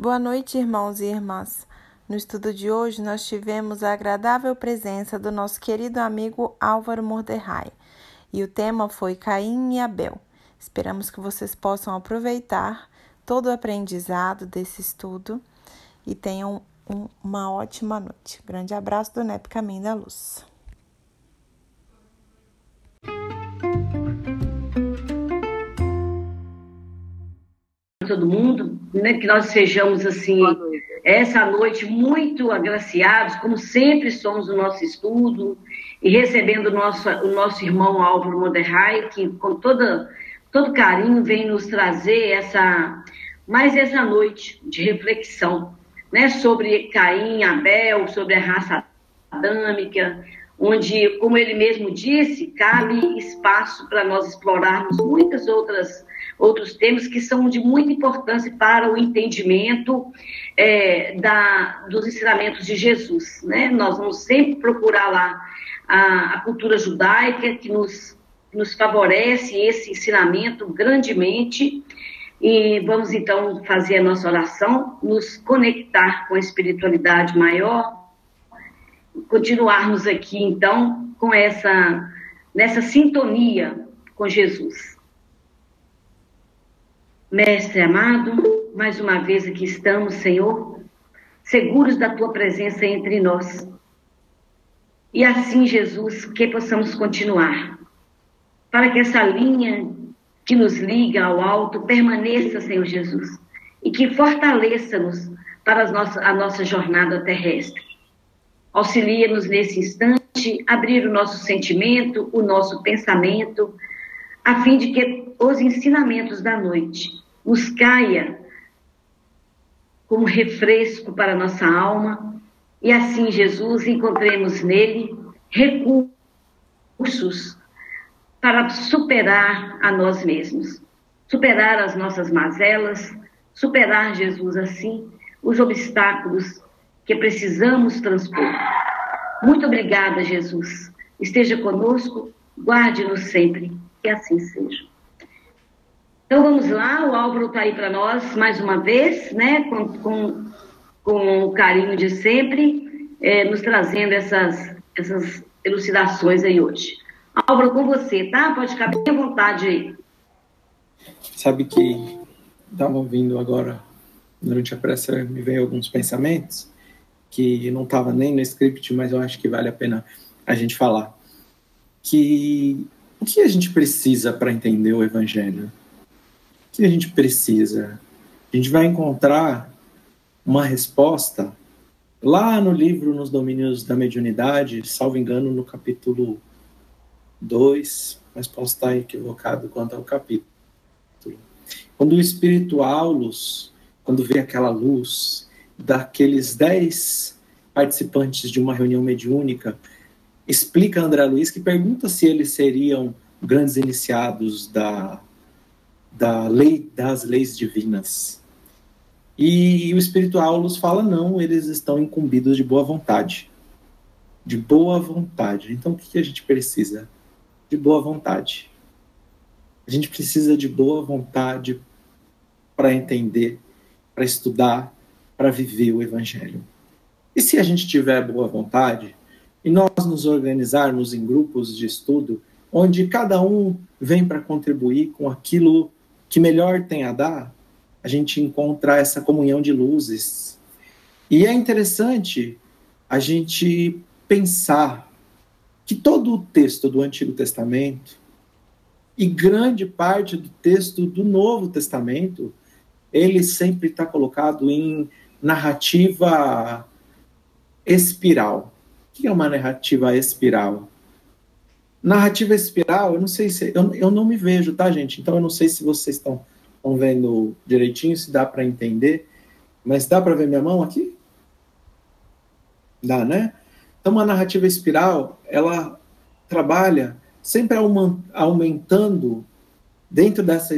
Boa noite, irmãos e irmãs. No estudo de hoje, nós tivemos a agradável presença do nosso querido amigo Álvaro Morderrai e o tema foi Caim e Abel. Esperamos que vocês possam aproveitar todo o aprendizado desse estudo e tenham um, uma ótima noite. Grande abraço do NEP Caminho da Luz. Todo mundo, né, que nós sejamos assim, essa noite muito agraciados, como sempre somos no nosso estudo, e recebendo o nosso, o nosso irmão Álvaro Moderrai, que com toda, todo carinho vem nos trazer essa, mais essa noite de reflexão, né, sobre Caim, Abel, sobre a raça adâmica, onde, como ele mesmo disse, cabe espaço para nós explorarmos muitas outras outros temas que são de muita importância para o entendimento é, da, dos ensinamentos de Jesus. Né? Nós vamos sempre procurar lá a, a cultura judaica que nos, nos favorece esse ensinamento grandemente. E vamos então fazer a nossa oração, nos conectar com a espiritualidade maior, continuarmos aqui então com essa nessa sintonia com Jesus. Mestre amado, mais uma vez aqui estamos, Senhor, seguros da tua presença entre nós. E assim, Jesus, que possamos continuar, para que essa linha que nos liga ao alto permaneça, Senhor Jesus, e que fortaleça-nos para nossa, a nossa jornada terrestre. Auxilia-nos nesse instante, abrir o nosso sentimento, o nosso pensamento, a fim de que os ensinamentos da noite nos caia como refresco para nossa alma e assim, Jesus, encontremos nele recursos para superar a nós mesmos, superar as nossas mazelas, superar, Jesus, assim, os obstáculos que precisamos transpor. Muito obrigada, Jesus. Esteja conosco, guarde-nos sempre que assim seja. Então vamos lá, o Álvaro está aí para nós mais uma vez, né, com, com, com o carinho de sempre, é, nos trazendo essas, essas elucidações aí hoje. Álvaro, com você, tá? Pode ficar bem à vontade aí. Sabe que estava ouvindo agora, durante a pressa, me veio alguns pensamentos que não estava nem no script, mas eu acho que vale a pena a gente falar. Que o que a gente precisa para entender o Evangelho? O que a gente precisa? A gente vai encontrar uma resposta lá no livro Nos Domínios da Mediunidade, salvo engano, no capítulo 2, mas posso estar equivocado quanto ao capítulo. Quando o Espírito Aulus, quando vê aquela luz daqueles dez participantes de uma reunião mediúnica, explica André Luiz que pergunta se eles seriam grandes iniciados da, da lei das leis divinas. E, o Espírito Aulus fala não, eles estão incumbidos de boa vontade. De boa vontade. Então o que, que a gente precisa? De boa vontade. A gente precisa de boa vontade para entender, para estudar, para viver o Evangelho. E se a gente tiver boa vontade, e nós nos organizarmos em grupos de estudo, onde cada um vem para contribuir com aquilo que melhor tem a dar, a gente encontra essa comunhão de luzes. E é interessante a gente pensar que todo o texto do Antigo Testamento e grande parte do texto do Novo Testamento, ele sempre está colocado em narrativa espiral que é uma narrativa espiral? Narrativa espiral, eu não sei se. Eu, eu não me vejo, tá, gente? Então eu não sei se vocês estão, vendo direitinho, se dá para entender. Mas dá para ver minha mão aqui? Dá, né? Então, uma narrativa espiral, ela trabalha sempre aumentando, dentro dessa,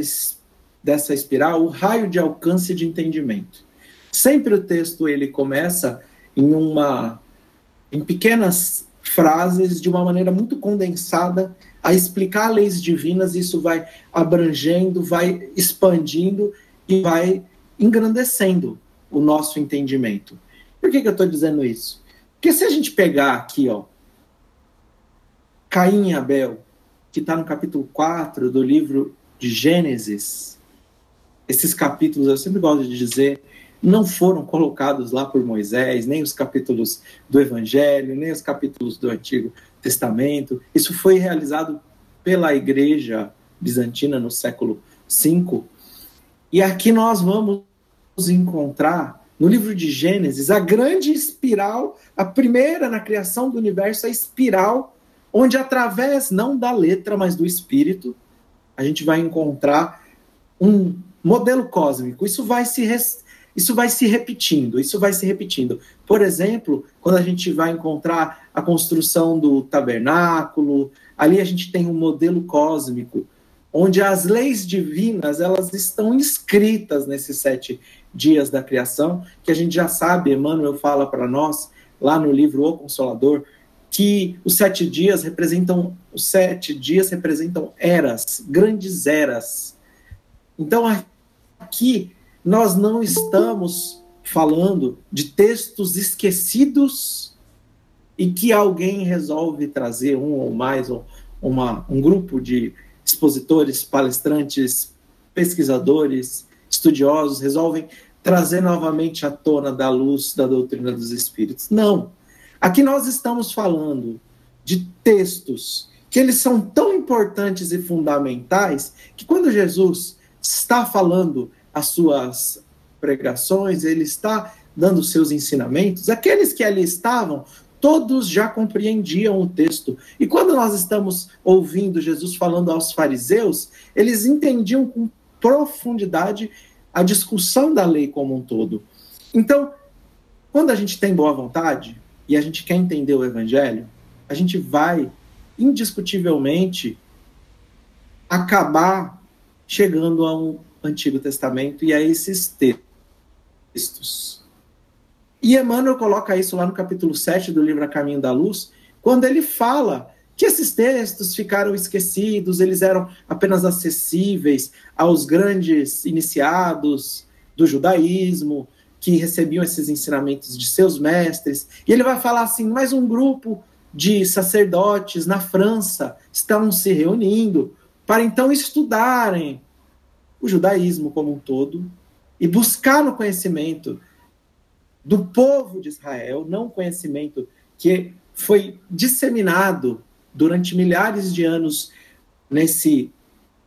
dessa espiral, o raio de alcance de entendimento. Sempre o texto ele começa em uma em pequenas frases, de uma maneira muito condensada, a explicar leis divinas, isso vai abrangendo, vai expandindo e vai engrandecendo o nosso entendimento. Por que, que eu estou dizendo isso? Porque se a gente pegar aqui, ó, Caim e Abel, que está no capítulo 4 do livro de Gênesis, esses capítulos, eu sempre gosto de dizer, não foram colocados lá por Moisés, nem os capítulos do Evangelho, nem os capítulos do Antigo Testamento. Isso foi realizado pela Igreja Bizantina no século V. E aqui nós vamos encontrar no livro de Gênesis a grande espiral, a primeira na criação do universo, a espiral, onde através não da letra, mas do espírito, a gente vai encontrar um modelo cósmico. Isso vai se isso vai se repetindo, isso vai se repetindo. Por exemplo, quando a gente vai encontrar a construção do tabernáculo, ali a gente tem um modelo cósmico, onde as leis divinas elas estão inscritas nesses sete dias da criação, que a gente já sabe, Emmanuel fala para nós, lá no livro O Consolador, que os sete dias representam, os sete dias representam eras, grandes eras. Então aqui nós não estamos falando de textos esquecidos e que alguém resolve trazer um ou mais, ou uma, um grupo de expositores, palestrantes, pesquisadores, estudiosos, resolvem trazer novamente à tona da luz da doutrina dos espíritos. Não. Aqui nós estamos falando de textos que eles são tão importantes e fundamentais que quando Jesus está falando as suas pregações, ele está dando seus ensinamentos, aqueles que ali estavam, todos já compreendiam o texto. E quando nós estamos ouvindo Jesus falando aos fariseus, eles entendiam com profundidade a discussão da lei como um todo. Então, quando a gente tem boa vontade e a gente quer entender o evangelho, a gente vai indiscutivelmente acabar chegando a um Antigo Testamento e a esses textos. E Emmanuel coloca isso lá no capítulo 7 do livro A Caminho da Luz, quando ele fala que esses textos ficaram esquecidos, eles eram apenas acessíveis aos grandes iniciados do judaísmo, que recebiam esses ensinamentos de seus mestres. E ele vai falar assim: mais um grupo de sacerdotes na França estão se reunindo para então estudarem o judaísmo como um todo e buscar no conhecimento do povo de Israel, não conhecimento que foi disseminado durante milhares de anos nesse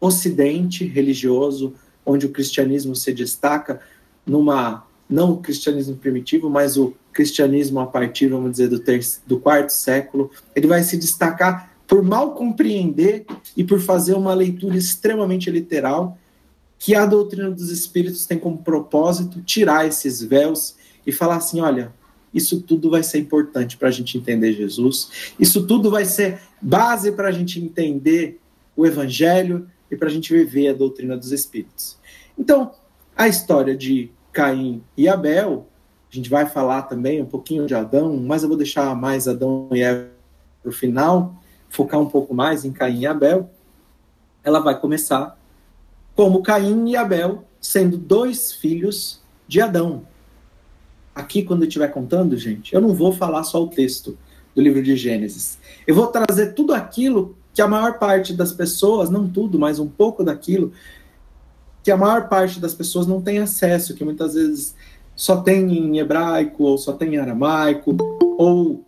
ocidente religioso, onde o cristianismo se destaca numa não o cristianismo primitivo, mas o cristianismo a partir, vamos dizer, do, terço, do quarto século, ele vai se destacar por mal compreender e por fazer uma leitura extremamente literal que a doutrina dos espíritos tem como propósito tirar esses véus e falar assim: olha, isso tudo vai ser importante para a gente entender Jesus, isso tudo vai ser base para a gente entender o Evangelho e para a gente viver a doutrina dos espíritos. Então, a história de Caim e Abel, a gente vai falar também um pouquinho de Adão, mas eu vou deixar mais Adão e Eva para o final, focar um pouco mais em Caim e Abel. Ela vai começar como Caim e Abel, sendo dois filhos de Adão. Aqui, quando eu estiver contando, gente, eu não vou falar só o texto do livro de Gênesis. Eu vou trazer tudo aquilo que a maior parte das pessoas, não tudo, mas um pouco daquilo, que a maior parte das pessoas não tem acesso, que muitas vezes só tem em hebraico, ou só tem em aramaico, ou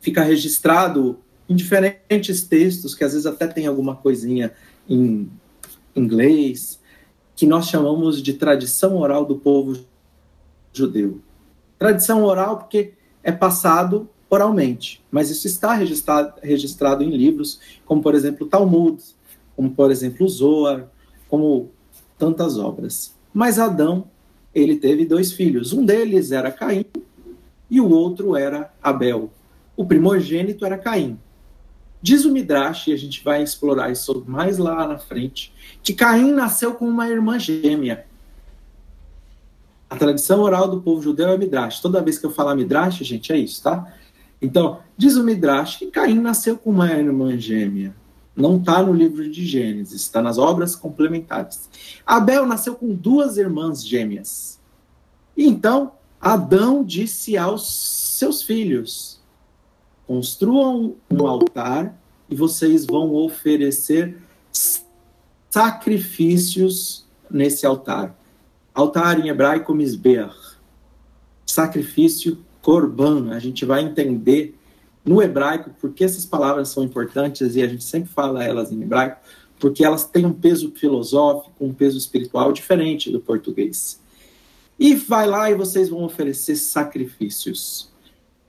fica registrado em diferentes textos, que às vezes até tem alguma coisinha em inglês, que nós chamamos de tradição oral do povo judeu. Tradição oral porque é passado oralmente, mas isso está registrado, registrado em livros, como por exemplo o Talmud, como por exemplo o Zohar, como tantas obras. Mas Adão, ele teve dois filhos. Um deles era Caim e o outro era Abel. O primogênito era Caim. Diz o Midrash, e a gente vai explorar isso mais lá na frente, que Caim nasceu com uma irmã gêmea. A tradição oral do povo judeu é Midrash. Toda vez que eu falar Midrash, gente, é isso, tá? Então, diz o Midrash que Caim nasceu com uma irmã gêmea. Não está no livro de Gênesis, está nas obras complementares. Abel nasceu com duas irmãs gêmeas. Então Adão disse aos seus filhos: construam um altar e vocês vão oferecer sacrifícios nesse altar. Altar em hebraico, misbeach. Sacrifício korban. A gente vai entender no hebraico porque essas palavras são importantes e a gente sempre fala elas em hebraico, porque elas têm um peso filosófico, um peso espiritual diferente do português. E vai lá e vocês vão oferecer sacrifícios.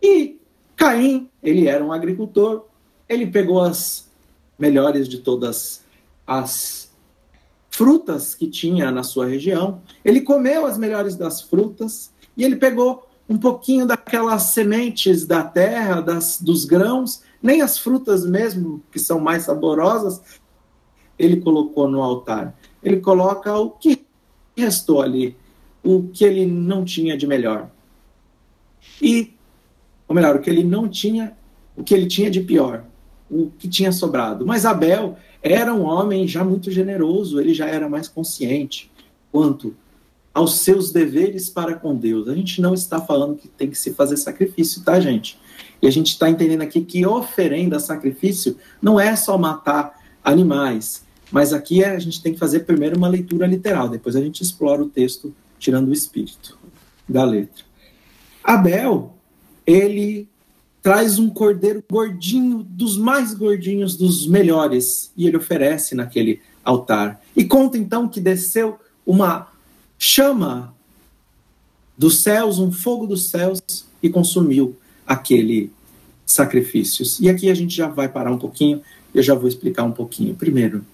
E Caim, ele era um agricultor, ele pegou as melhores de todas as frutas que tinha na sua região, ele comeu as melhores das frutas e ele pegou um pouquinho daquelas sementes da terra, das, dos grãos, nem as frutas mesmo, que são mais saborosas, ele colocou no altar. Ele coloca o que restou ali, o que ele não tinha de melhor. E, ou melhor, o que ele não tinha, o que ele tinha de pior, o que tinha sobrado. Mas Abel era um homem já muito generoso, ele já era mais consciente quanto aos seus deveres para com Deus. A gente não está falando que tem que se fazer sacrifício, tá, gente? E a gente está entendendo aqui que oferenda, sacrifício, não é só matar animais, mas aqui a gente tem que fazer primeiro uma leitura literal, depois a gente explora o texto tirando o espírito da letra. Abel, ele traz um cordeiro gordinho, dos mais gordinhos, dos melhores, e ele oferece naquele altar. E conta então que desceu uma chama dos céus, um fogo dos céus, e consumiu aquele sacrifícios. E aqui a gente já vai parar um pouquinho, eu já vou explicar um pouquinho. Primeiro,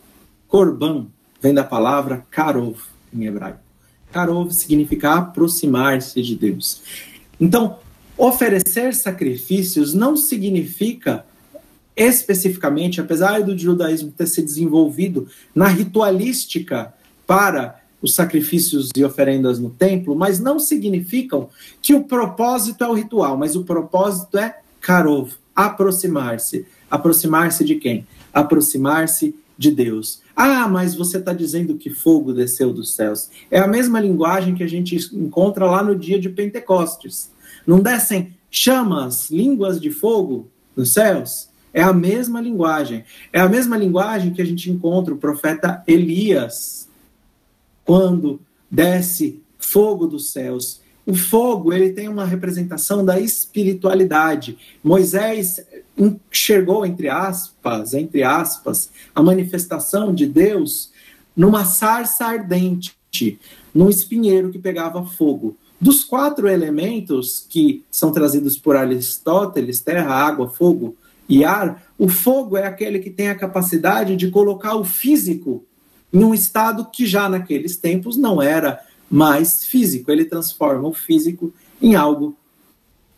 Corban vem da palavra karov em hebraico. Karov significa aproximar-se de Deus. Então, oferecer sacrifícios não significa especificamente, apesar do judaísmo ter se desenvolvido na ritualística para os sacrifícios e oferendas no templo, mas não significam que o propósito é o ritual, mas o propósito é karov, aproximar-se. Aproximar-se de quem? Aproximar-se de Deus. Ah, mas você está dizendo que fogo desceu dos céus. É a mesma linguagem que a gente encontra lá no dia de Pentecostes. Não descem chamas, línguas de fogo nos céus? É a mesma linguagem. É a mesma linguagem que a gente encontra o profeta Elias, quando desce fogo dos céus o fogo, ele tem uma representação da espiritualidade. Moisés enxergou, entre aspas, entre aspas, a manifestação de Deus numa sarça ardente, num espinheiro que pegava fogo. Dos quatro elementos que são trazidos por Aristóteles, terra, água, fogo e ar, o fogo é aquele que tem a capacidade de colocar o físico em um estado que já naqueles tempos não era mais físico, ele transforma o físico em algo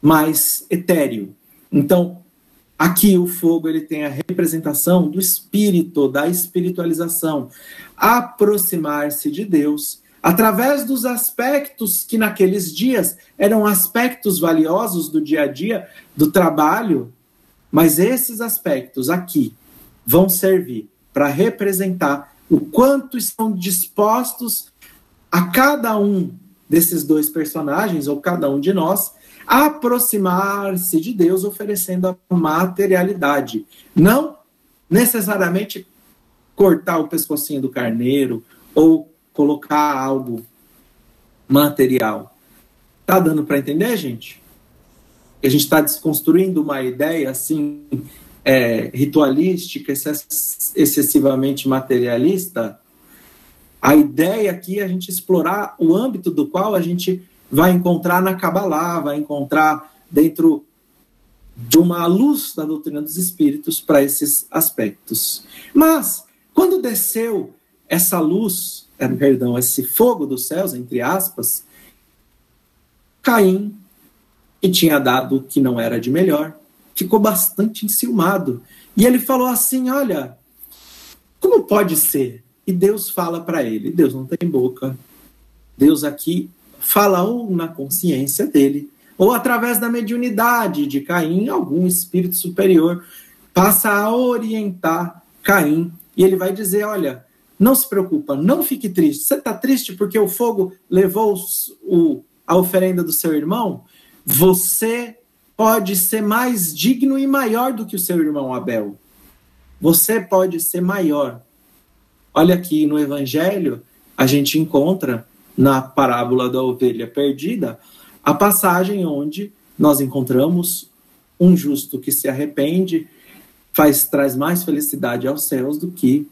mais etéreo. Então, aqui o fogo ele tem a representação do espírito, da espiritualização, aproximar-se de Deus através dos aspectos que naqueles dias eram aspectos valiosos do dia a dia, do trabalho, mas esses aspectos aqui vão servir para representar o quanto estão dispostos a cada um desses dois personagens, ou cada um de nós, aproximar-se de Deus oferecendo a materialidade. Não necessariamente cortar o pescocinho do carneiro ou colocar algo material. Tá dando para entender, gente? a gente está desconstruindo uma ideia assim é, ritualística, excessivamente materialista, a ideia aqui é a gente explorar o âmbito do qual a gente vai encontrar na Kabbalah, vai encontrar dentro de uma luz da doutrina dos espíritos para esses aspectos. Mas, quando desceu essa luz, perdão, esse fogo dos céus, entre aspas, Caim, que tinha dado o que não era de melhor, ficou bastante enciumado. E ele falou assim: Olha, como pode ser e Deus fala para ele. Deus não tem boca. Deus aqui fala ou na consciência dele, ou através da mediunidade de Caim, algum espírito superior passa a orientar Caim e ele vai dizer: Olha, não se preocupa, não fique triste. Você está triste porque o fogo levou o a oferenda do seu irmão, você pode ser mais digno e maior do que o seu irmão Abel. Você pode ser maior. Olha aqui no Evangelho, a gente encontra na parábola da ovelha perdida a passagem onde nós encontramos um justo que se arrepende, faz traz mais felicidade aos céus do que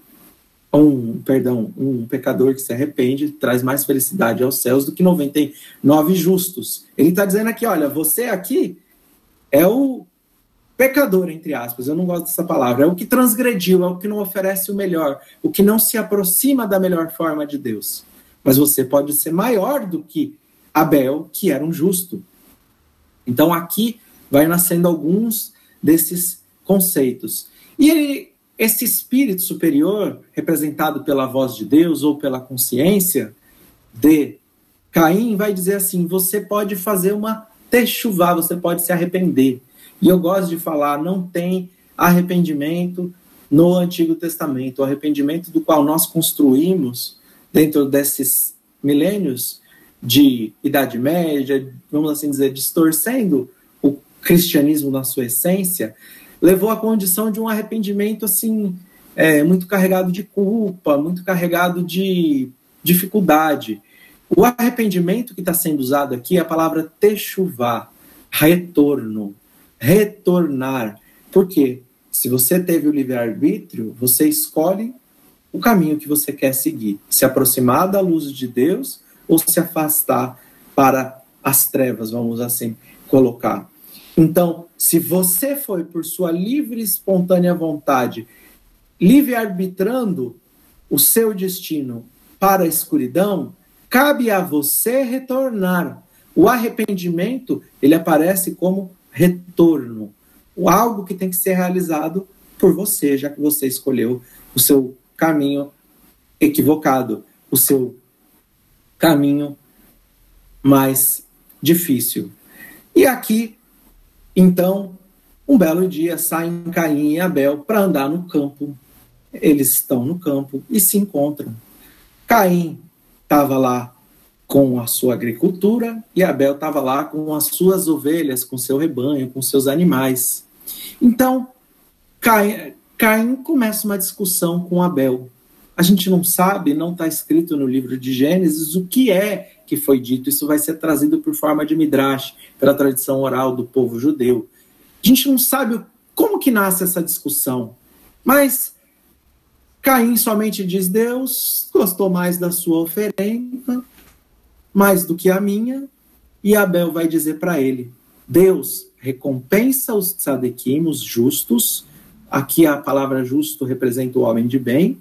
um, perdão, um pecador que se arrepende traz mais felicidade aos céus do que 99 justos. Ele está dizendo aqui, olha, você aqui é o pecador, entre aspas, eu não gosto dessa palavra, é o que transgrediu, é o que não oferece o melhor, o que não se aproxima da melhor forma de Deus. Mas você pode ser maior do que Abel, que era um justo. Então aqui vai nascendo alguns desses conceitos. E ele, esse espírito superior, representado pela voz de Deus ou pela consciência de Caim, vai dizer assim: você pode fazer uma techuvá, você pode se arrepender. E eu gosto de falar, não tem arrependimento no Antigo Testamento, o arrependimento do qual nós construímos dentro desses milênios de Idade Média, vamos assim dizer, distorcendo o cristianismo na sua essência, levou à condição de um arrependimento assim é, muito carregado de culpa, muito carregado de dificuldade. O arrependimento que está sendo usado aqui é a palavra techuvá, retorno, retornar. Por quê? Se você teve o livre-arbítrio, você escolhe o caminho que você quer seguir. Se aproximar da luz de Deus ou se afastar para as trevas, vamos assim colocar. Então, se você foi por sua livre e espontânea vontade, livre arbitrando o seu destino para a escuridão, cabe a você retornar. O arrependimento, ele aparece como retorno, algo que tem que ser realizado por você, já que você escolheu o seu caminho equivocado, o seu caminho mais difícil. E aqui, então, um belo dia saem Caim e Abel para andar no campo. Eles estão no campo e se encontram. Caim estava lá com a sua agricultura e Abel estava lá com as suas ovelhas, com seu rebanho, com seus animais. Então, Caim, Caim começa uma discussão com Abel. A gente não sabe, não está escrito no livro de Gênesis o que é que foi dito. Isso vai ser trazido por forma de midrash, pela tradição oral do povo judeu. A gente não sabe como que nasce essa discussão, mas Caim somente diz: Deus gostou mais da sua oferenda, mais do que a minha, e Abel vai dizer para ele: Deus recompensa os tzadikim, os justos, aqui a palavra justo representa o homem de bem,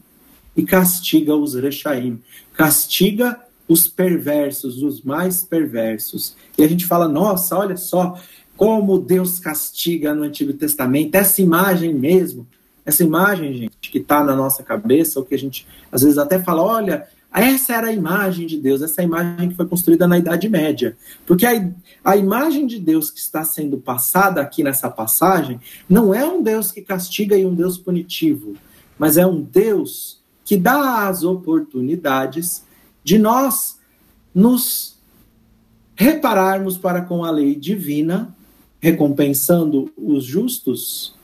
e castiga os rechaim, castiga os perversos, os mais perversos. E a gente fala, nossa, olha só como Deus castiga no Antigo Testamento, essa imagem mesmo, essa imagem, gente, que está na nossa cabeça, ou que a gente às vezes até fala, olha, essa era a imagem de Deus, essa imagem que foi construída na Idade Média. Porque a, a imagem de Deus que está sendo passada aqui nessa passagem não é um Deus que castiga e um Deus punitivo, mas é um Deus que dá as oportunidades de nós nos repararmos para com a lei divina, recompensando os justos.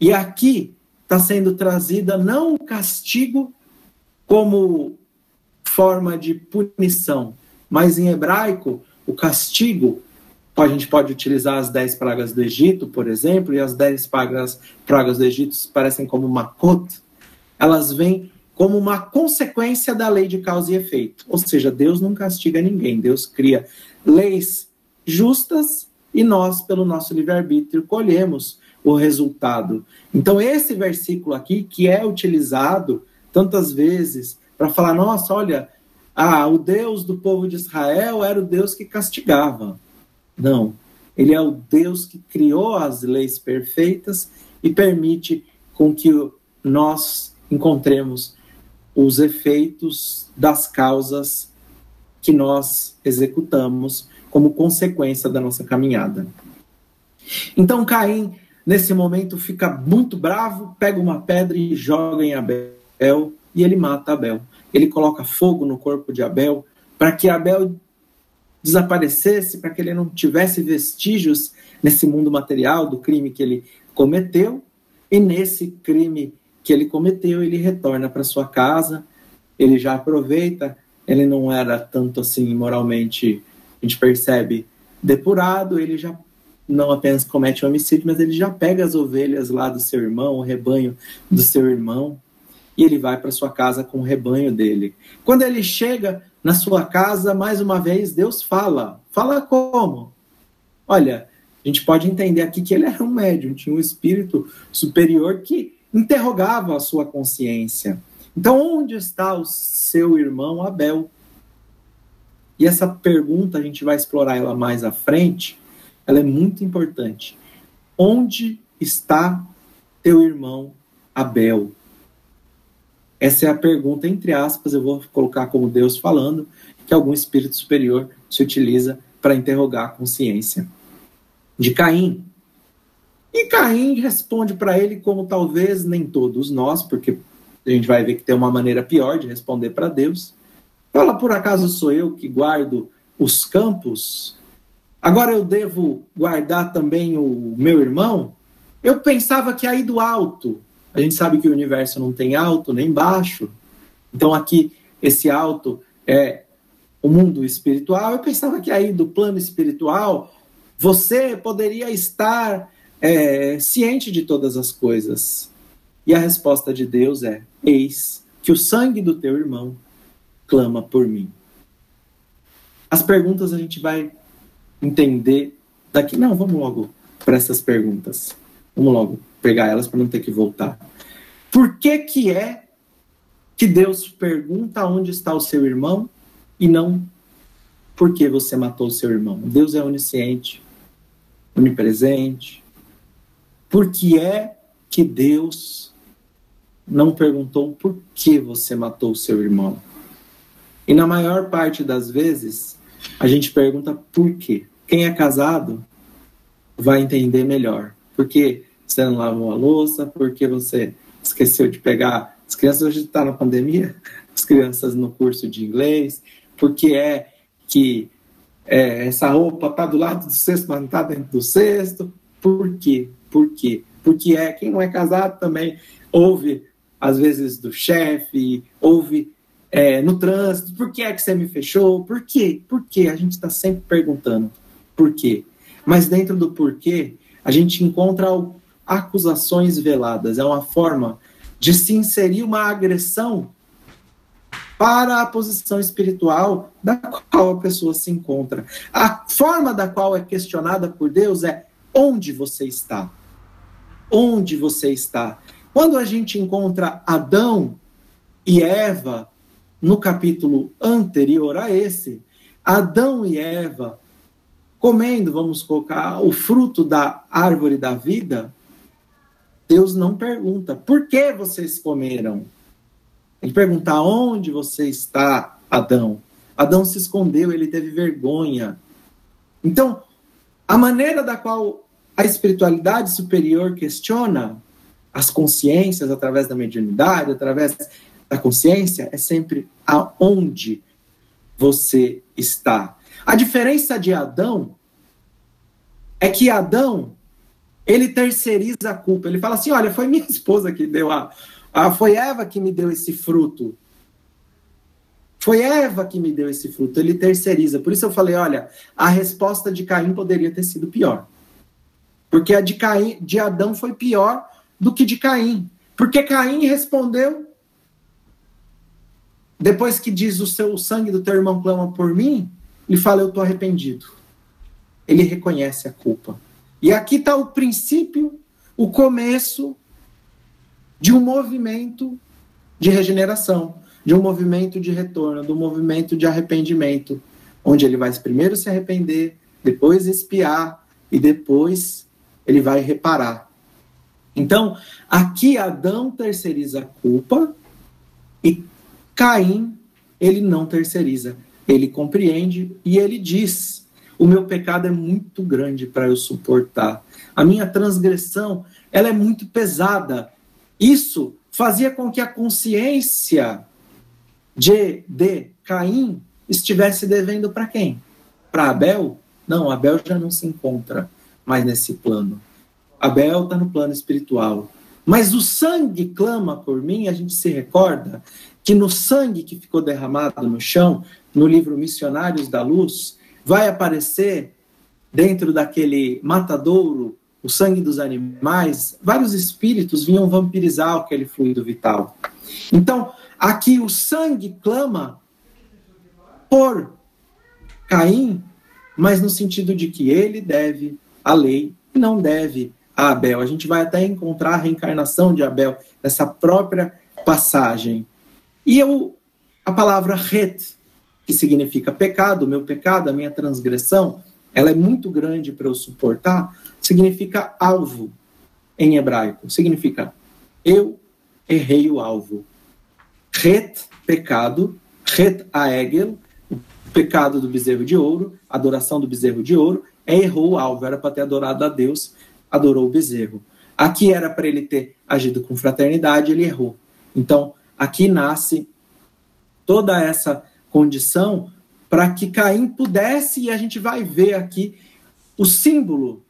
E aqui está sendo trazida não o castigo como forma de punição, mas em hebraico, o castigo, a gente pode utilizar as dez pragas do Egito, por exemplo, e as dez pragas, pragas do Egito parecem como makot, elas vêm como uma consequência da lei de causa e efeito. Ou seja, Deus não castiga ninguém, Deus cria leis justas e nós, pelo nosso livre-arbítrio, colhemos o resultado. Então, esse versículo aqui, que é utilizado tantas vezes para falar: nossa, olha, ah, o Deus do povo de Israel era o Deus que castigava. Não. Ele é o Deus que criou as leis perfeitas e permite com que nós encontremos os efeitos das causas que nós executamos como consequência da nossa caminhada. Então Caim, nesse momento, fica muito bravo, pega uma pedra e joga em Abel e ele mata Abel. Ele coloca fogo no corpo de Abel para que Abel desaparecesse, para que ele não tivesse vestígios nesse mundo material do crime que ele cometeu, e nesse crime que ele cometeu, ele retorna para sua casa, ele já aproveita, ele não era tanto assim moralmente, a gente percebe, depurado, ele já não apenas comete um homicídio, mas ele já pega as ovelhas lá do seu irmão, o rebanho do seu irmão, e ele vai para sua casa com o rebanho dele. Quando ele chega na sua casa, mais uma vez, Deus fala. Fala como? Olha, a gente pode entender aqui que ele era um médium, tinha um espírito superior que interrogava a sua consciência. Então, onde está o seu irmão Abel? E essa pergunta a gente vai explorar ela mais à frente, ela é muito importante. Onde está teu irmão Abel? Essa é a pergunta, entre aspas, eu vou colocar como Deus falando, que algum espírito superior se utiliza para interrogar a consciência de Caim. E Caim responde para ele como talvez nem todos nós, porque a gente vai ver que tem uma maneira pior de responder para Deus. Fala, por acaso sou eu que guardo os campos? Agora eu devo guardar também o meu irmão? Eu pensava que aí do alto. A gente sabe que o universo não tem alto nem baixo. Então aqui esse alto é o mundo espiritual. Eu pensava que aí do plano espiritual você poderia estar é, ciente de todas as coisas. E a resposta de Deus é: Eis que o sangue do teu irmão clama por mim. As perguntas a gente vai entender daqui. Não, vamos logo para essas perguntas. Vamos logo pegar elas para não ter que voltar. Por que que é que Deus pergunta onde está o seu irmão e não por que você matou o seu irmão? Deus é onisciente, onipresente. Por que é que Deus não perguntou por que você matou o seu irmão? E na maior parte das vezes, a gente pergunta por quê. Quem é casado vai entender melhor. Por que você não lavou a louça? Por que você esqueceu de pegar. As crianças hoje estão tá na pandemia, as crianças no curso de inglês. Por que é que é, essa roupa está do lado do cesto, mas não está dentro do cesto? Por quê? Por quê? Porque é, quem não é casado também ouve, às vezes, do chefe, ouve é, no trânsito, por que é que você me fechou? Por quê? Por quê? A gente está sempre perguntando por quê. Mas dentro do porquê, a gente encontra acusações veladas. É uma forma de se inserir uma agressão para a posição espiritual da qual a pessoa se encontra. A forma da qual é questionada por Deus é onde você está. Onde você está. Quando a gente encontra Adão e Eva no capítulo anterior a esse, Adão e Eva comendo, vamos colocar, o fruto da árvore da vida, Deus não pergunta por que vocês comeram. Ele pergunta onde você está, Adão. Adão se escondeu, ele teve vergonha. Então, a maneira da qual a espiritualidade superior questiona as consciências através da mediunidade, através da consciência é sempre aonde você está. A diferença de Adão é que Adão ele terceiriza a culpa. Ele fala assim: olha, foi minha esposa que deu a. a foi Eva que me deu esse fruto. Foi Eva que me deu esse fruto. Ele terceiriza. Por isso eu falei: olha, a resposta de Caim poderia ter sido pior. Porque a de, Caim, de Adão foi pior do que de Caim. Porque Caim respondeu depois que diz o seu o sangue do teu irmão clama por mim, ele fala eu estou arrependido. Ele reconhece a culpa. E aqui está o princípio, o começo de um movimento de regeneração, de um movimento de retorno, de um movimento de arrependimento, onde ele vai primeiro se arrepender, depois espiar e depois ele vai reparar. Então, aqui Adão terceiriza a culpa e Caim, ele não terceiriza, ele compreende e ele diz: o meu pecado é muito grande para eu suportar. A minha transgressão, ela é muito pesada. Isso fazia com que a consciência de, de Caim estivesse devendo para quem? para Abel? Não, Abel já não se encontra mais nesse plano. Abel está no plano espiritual. Mas o sangue clama por mim, a gente se recorda que no sangue que ficou derramado no chão, no livro Missionários da Luz, vai aparecer dentro daquele matadouro, o sangue dos animais, vários espíritos vinham vampirizar aquele fluido vital. Então, aqui o sangue clama por Caim, mas no sentido de que ele deve a lei e não deve a Abel. A gente vai até encontrar a reencarnação de Abel nessa própria passagem. E eu, a palavra het, que significa pecado, meu pecado, a minha transgressão, ela é muito grande para eu suportar, significa alvo em hebraico. Significa eu errei o alvo. Het, pecado, het aegel, o pecado do bezerro de ouro, adoração do bezerro de ouro, errou o alvo, era para ter adorado a Deus, adorou o bezerro. Aqui era para ele ter agido com fraternidade, ele errou. Então, aqui nasce toda essa condição para que Caim pudesse, e a gente vai ver aqui o símbolo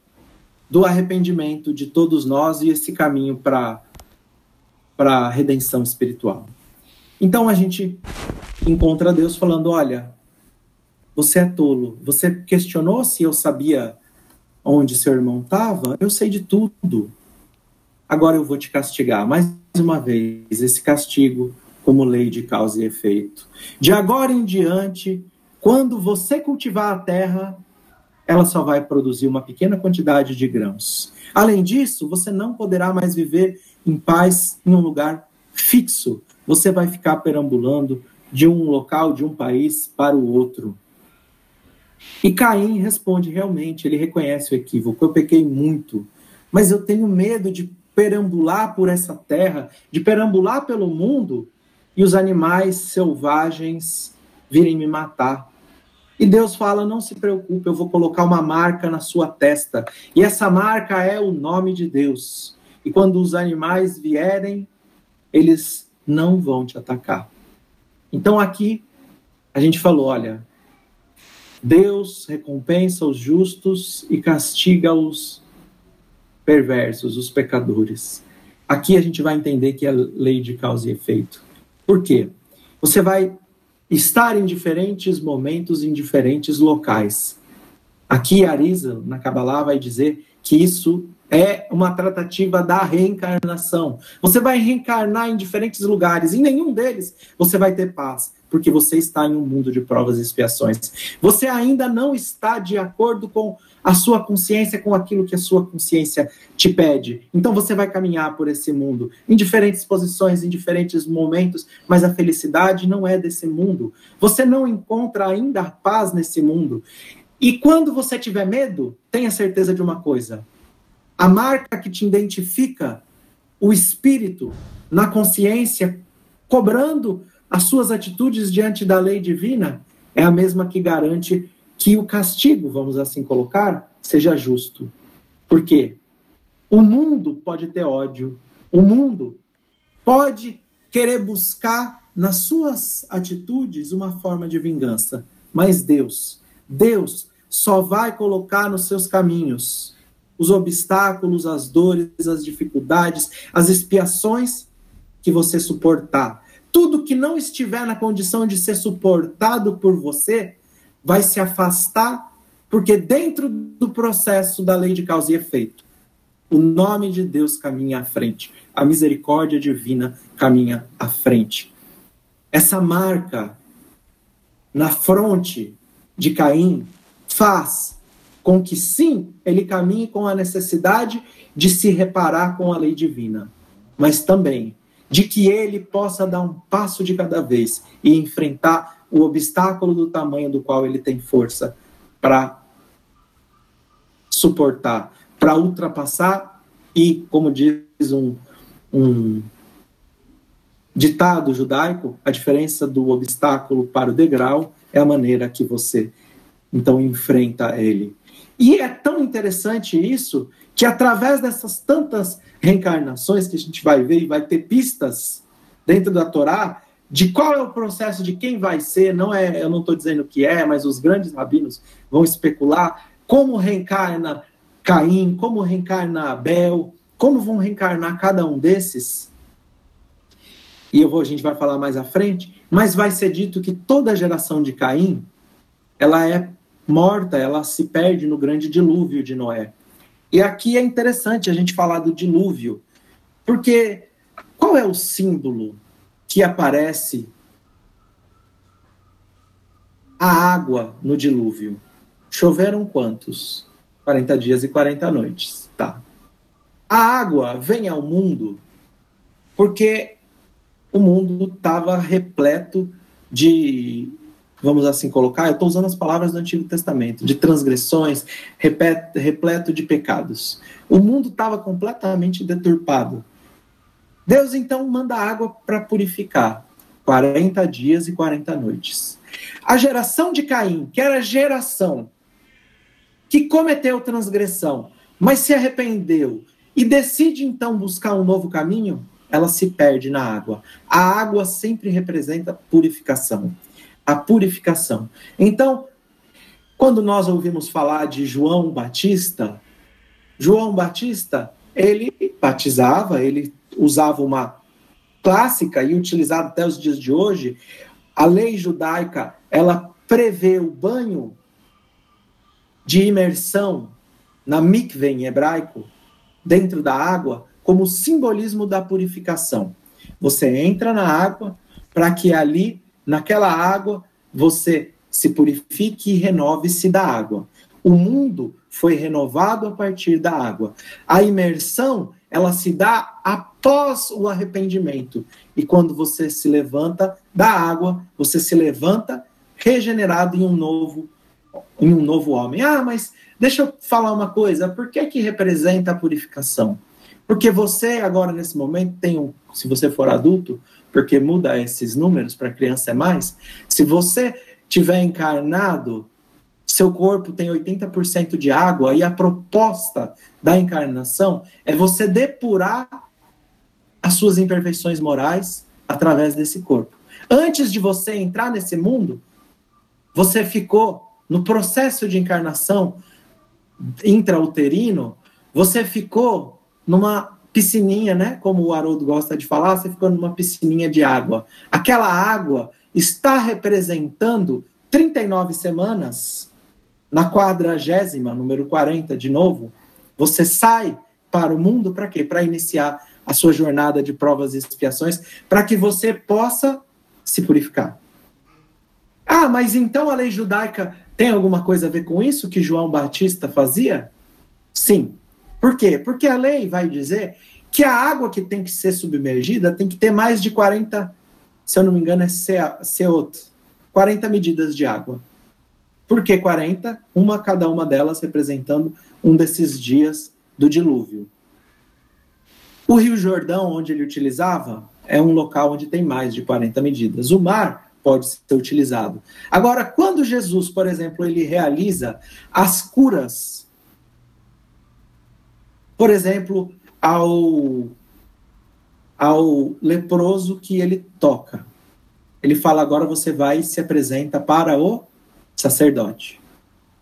do arrependimento de todos nós e esse caminho para a redenção espiritual. Então a gente encontra Deus falando: olha, você é tolo. Você questionou se eu sabia onde seu irmão estava? Eu sei de tudo. Agora eu vou te castigar mais uma vez. Esse castigo como lei de causa e efeito. De agora em diante, quando você cultivar a terra, ela só vai produzir uma pequena quantidade de grãos. Além disso, você não poderá mais viver em paz em um lugar fixo. Você vai ficar perambulando de um local, de um país para o outro. E Caim responde realmente, ele reconhece o equívoco. Eu pequei muito, mas eu tenho medo de perambular por essa terra, de perambular pelo mundo e os animais selvagens virem me matar. E Deus fala: não se preocupe, eu vou colocar uma marca na sua testa. E essa marca é o nome de Deus. E quando os animais vierem, eles não vão te atacar. Então aqui a gente falou: olha, Deus recompensa os justos e castiga os perversos, os pecadores. Aqui a gente vai entender que é lei de causa e efeito. Por quê? Você vai estar em diferentes momentos, em diferentes locais. Aqui, Arisa, na Kabbalah, vai dizer que isso é uma tratativa da reencarnação. Você vai reencarnar em diferentes lugares, em nenhum deles você vai ter paz, porque você está em um mundo de provas e expiações. Você ainda não está de acordo com a sua consciência com aquilo que a sua consciência te pede. Então você vai caminhar por esse mundo em diferentes posições, em diferentes momentos, mas a felicidade não é desse mundo. Você não encontra ainda paz nesse mundo. E quando você tiver medo, tenha certeza de uma coisa: a marca que te identifica, o espírito na consciência, cobrando as suas atitudes diante da lei divina, é a mesma que garante que o castigo, vamos assim colocar, seja justo. Por quê? O mundo pode ter ódio, o mundo pode querer buscar nas suas atitudes uma forma de vingança, mas Deus, Deus só vai colocar nos seus caminhos os obstáculos, as dores, as dificuldades, as expiações que você suportar. Tudo que não estiver na condição de ser suportado por você, vai se afastar, porque dentro do processo da lei de causa e efeito, o nome de Deus caminha à frente, a misericórdia divina caminha à frente. Essa marca na fronte de Caim faz com que sim, ele caminhe com a necessidade de se reparar com a lei divina, mas também de que ele possa dar um passo de cada vez e enfrentar o obstáculo do tamanho do qual ele tem força para suportar, para ultrapassar e, como diz um, um ditado judaico, a diferença do obstáculo para o degrau é a maneira que você então enfrenta ele. E é tão interessante isso que através dessas tantas reencarnações que a gente vai ver e vai ter pistas dentro da Torá de qual é o processo de quem vai ser, não é, eu não estou dizendo que é, mas os grandes rabinos vão especular como reencarna Caim, como reencarna Abel, como vão reencarnar cada um desses. E eu vou, a gente vai falar mais à frente, mas vai ser dito que toda a geração de Caim, ela é morta, ela se perde no grande dilúvio de Noé. E aqui é interessante a gente falar do dilúvio, porque qual é o símbolo que aparece a água no dilúvio? Choveram quantos? 40 dias e 40 noites. Tá. A água vem ao mundo porque o mundo estava repleto de, vamos assim colocar, eu estou usando as palavras do Antigo Testamento, de transgressões, repleto de pecados. O mundo estava completamente deturpado. Deus então manda água para purificar. 40 dias e 40 noites. A geração de Caim, que era a geração que cometeu transgressão, mas se arrependeu e decide então buscar um novo caminho, ela se perde na água. A água sempre representa purificação. A purificação. Então, quando nós ouvimos falar de João Batista, João Batista, ele batizava, ele usava uma clássica e utilizada até os dias de hoje, a lei judaica, ela prevê o banho de imersão na mikve em hebraico, dentro da água, como simbolismo da purificação. Você entra na água para que ali, naquela água, você se purifique e renove-se da água. O mundo foi renovado a partir da água. A imersão, ela se dá após o arrependimento. E quando você se levanta da água, você se levanta regenerado em um novo em um novo homem. Ah, mas deixa eu falar uma coisa, por que que representa a purificação? Porque você agora nesse momento tem um, se você for adulto, porque muda esses números para criança é mais, se você tiver encarnado seu corpo tem 80% de água e a proposta da encarnação é você depurar as suas imperfeições morais através desse corpo. Antes de você entrar nesse mundo, você ficou no processo de encarnação intrauterino, você ficou numa piscininha, né? Como o Haroldo gosta de falar, você ficou numa piscininha de água. Aquela água está representando 39 semanas na quadragésima, número 40, de novo, você sai para o mundo para quê? Para iniciar a sua jornada de provas e expiações, para que você possa se purificar. Ah, mas então a lei judaica tem alguma coisa a ver com isso que João Batista fazia? Sim. Por quê? Porque a lei vai dizer que a água que tem que ser submergida tem que ter mais de 40, se eu não me engano, é CO, 40 medidas de água. Por que 40? Uma cada uma delas representando um desses dias do dilúvio. O Rio Jordão, onde ele utilizava, é um local onde tem mais de 40 medidas. O mar pode ser utilizado. Agora, quando Jesus, por exemplo, ele realiza as curas, por exemplo, ao ao leproso que ele toca. Ele fala agora você vai e se apresenta para o sacerdote.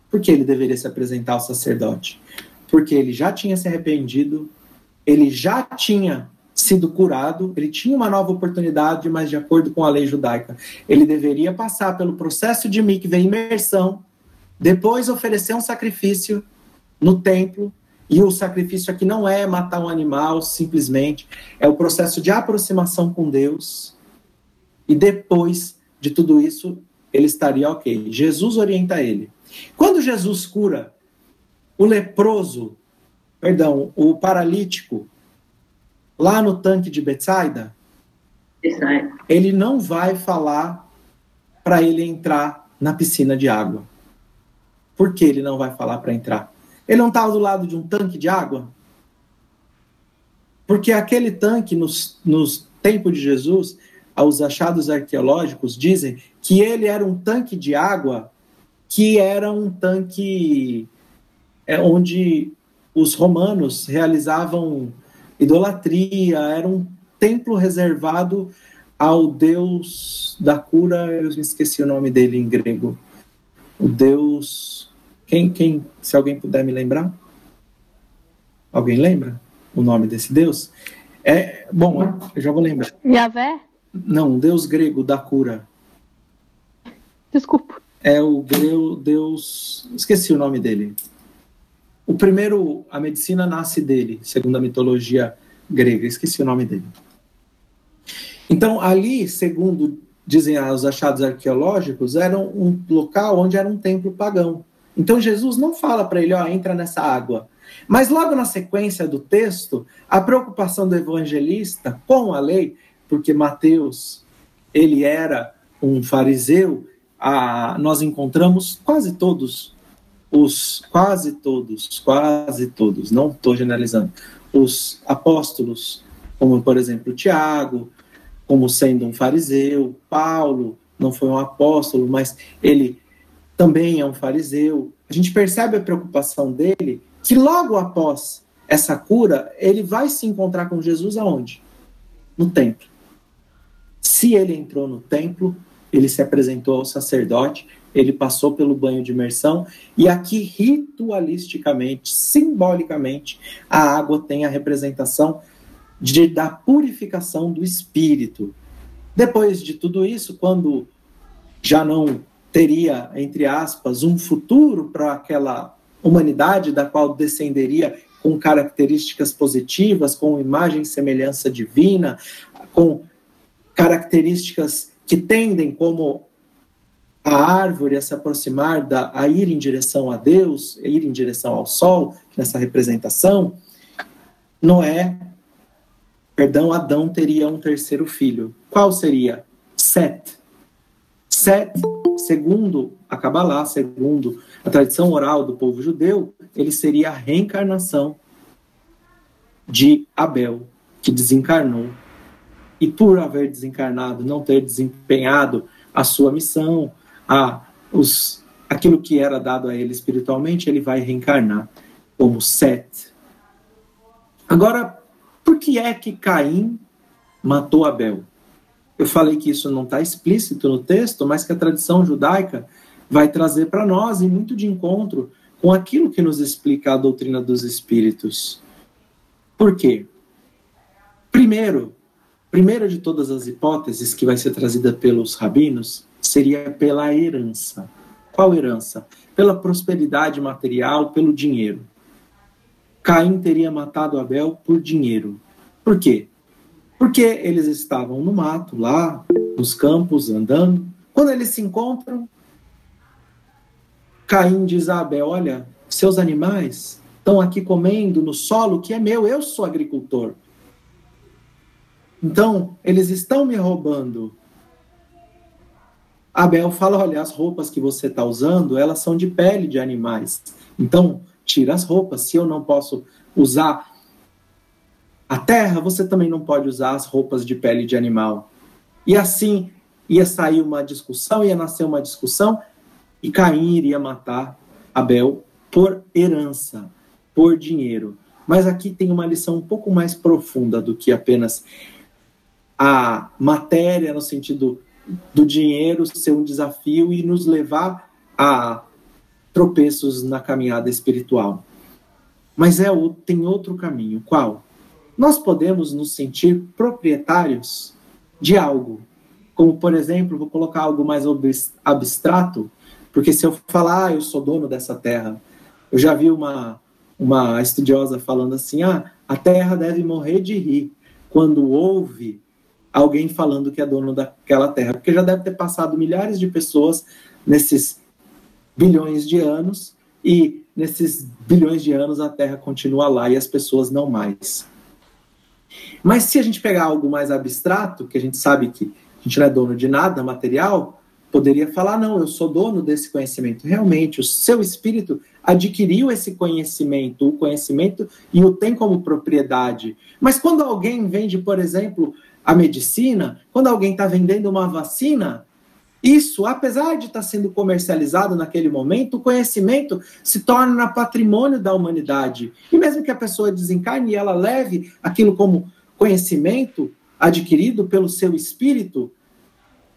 Por que ele deveria se apresentar ao sacerdote? Porque ele já tinha se arrependido, ele já tinha sido curado, ele tinha uma nova oportunidade, mas de acordo com a lei judaica, ele deveria passar pelo processo de mikve, imersão, depois oferecer um sacrifício no templo, e o sacrifício aqui não é matar um animal, simplesmente, é o processo de aproximação com Deus, e depois de tudo isso, ele estaria ok. Jesus orienta ele. Quando Jesus cura o leproso, perdão, o paralítico, lá no tanque de Betsaida, ele não vai falar para ele entrar na piscina de água. Por que ele não vai falar para entrar? Ele não estava do lado de um tanque de água? Porque aquele tanque, nos, nos tempos de Jesus, aos achados arqueológicos dizem que ele era um tanque de água que era um tanque é, onde os romanos realizavam idolatria, era um templo reservado ao Deus da cura, eu esqueci o nome dele em grego. O Deus. Quem, quem, se alguém puder me lembrar? Alguém lembra o nome desse Deus? É, bom, eu já vou lembrar. Yahvé? Não, Deus grego da cura. Desculpa. É o Deus. Esqueci o nome dele. O primeiro, a medicina nasce dele, segundo a mitologia grega. Esqueci o nome dele. Então, ali, segundo dizem os achados arqueológicos, era um local onde era um templo pagão. Então, Jesus não fala para ele, ó, entra nessa água. Mas logo na sequência do texto, a preocupação do evangelista com a lei, porque Mateus, ele era um fariseu, a, nós encontramos quase todos os quase todos, quase todos, não estou generalizando, os apóstolos, como por exemplo Tiago, como sendo um fariseu, Paulo não foi um apóstolo, mas ele também é um fariseu. A gente percebe a preocupação dele que logo após essa cura, ele vai se encontrar com Jesus aonde? No templo. Se ele entrou no templo, ele se apresentou ao sacerdote, ele passou pelo banho de imersão, e aqui ritualisticamente, simbolicamente, a água tem a representação de, da purificação do espírito. Depois de tudo isso, quando já não teria, entre aspas, um futuro para aquela humanidade da qual descenderia com características positivas, com imagem e semelhança divina, com características que tendem como a árvore a se aproximar da a ir em direção a Deus, a ir em direção ao sol, nessa representação, Noé, perdão, Adão teria um terceiro filho. Qual seria? Set. Set, segundo a Kabbalah, segundo a tradição oral do povo judeu, ele seria a reencarnação de Abel, que desencarnou. E por haver desencarnado, não ter desempenhado a sua missão, a, os, aquilo que era dado a ele espiritualmente, ele vai reencarnar como Set. Agora, por que é que Caim matou Abel? Eu falei que isso não está explícito no texto, mas que a tradição judaica vai trazer para nós e muito de encontro com aquilo que nos explica a doutrina dos espíritos. Por quê? Primeiro, primeira de todas as hipóteses que vai ser trazida pelos rabinos seria pela herança. Qual herança? Pela prosperidade material, pelo dinheiro. Caim teria matado Abel por dinheiro. Por quê? Porque eles estavam no mato, lá, nos campos, andando. Quando eles se encontram, Caim diz a Abel: Olha, seus animais estão aqui comendo no solo que é meu, eu sou agricultor. Então, eles estão me roubando. Abel fala: Olha, as roupas que você está usando, elas são de pele de animais. Então, tira as roupas. Se eu não posso usar a terra, você também não pode usar as roupas de pele de animal. E assim ia sair uma discussão, ia nascer uma discussão, e Caim iria matar Abel por herança, por dinheiro. Mas aqui tem uma lição um pouco mais profunda do que apenas a matéria, no sentido do dinheiro ser um desafio e nos levar a tropeços na caminhada espiritual. Mas é tem outro caminho. Qual? Nós podemos nos sentir proprietários de algo. Como, por exemplo, vou colocar algo mais abstrato, porque se eu falar, ah, eu sou dono dessa terra, eu já vi uma, uma estudiosa falando assim: ah, a terra deve morrer de rir quando ouve alguém falando que é dono daquela terra, porque já deve ter passado milhares de pessoas nesses bilhões de anos e nesses bilhões de anos a terra continua lá e as pessoas não mais. Mas se a gente pegar algo mais abstrato, que a gente sabe que a gente não é dono de nada material, poderia falar: não, eu sou dono desse conhecimento. Realmente, o seu espírito adquiriu esse conhecimento, o conhecimento e o tem como propriedade. Mas quando alguém vende, por exemplo, a medicina, quando alguém está vendendo uma vacina, isso, apesar de estar tá sendo comercializado naquele momento, o conhecimento se torna patrimônio da humanidade. E mesmo que a pessoa desencarne e ela leve aquilo como conhecimento, adquirido pelo seu espírito,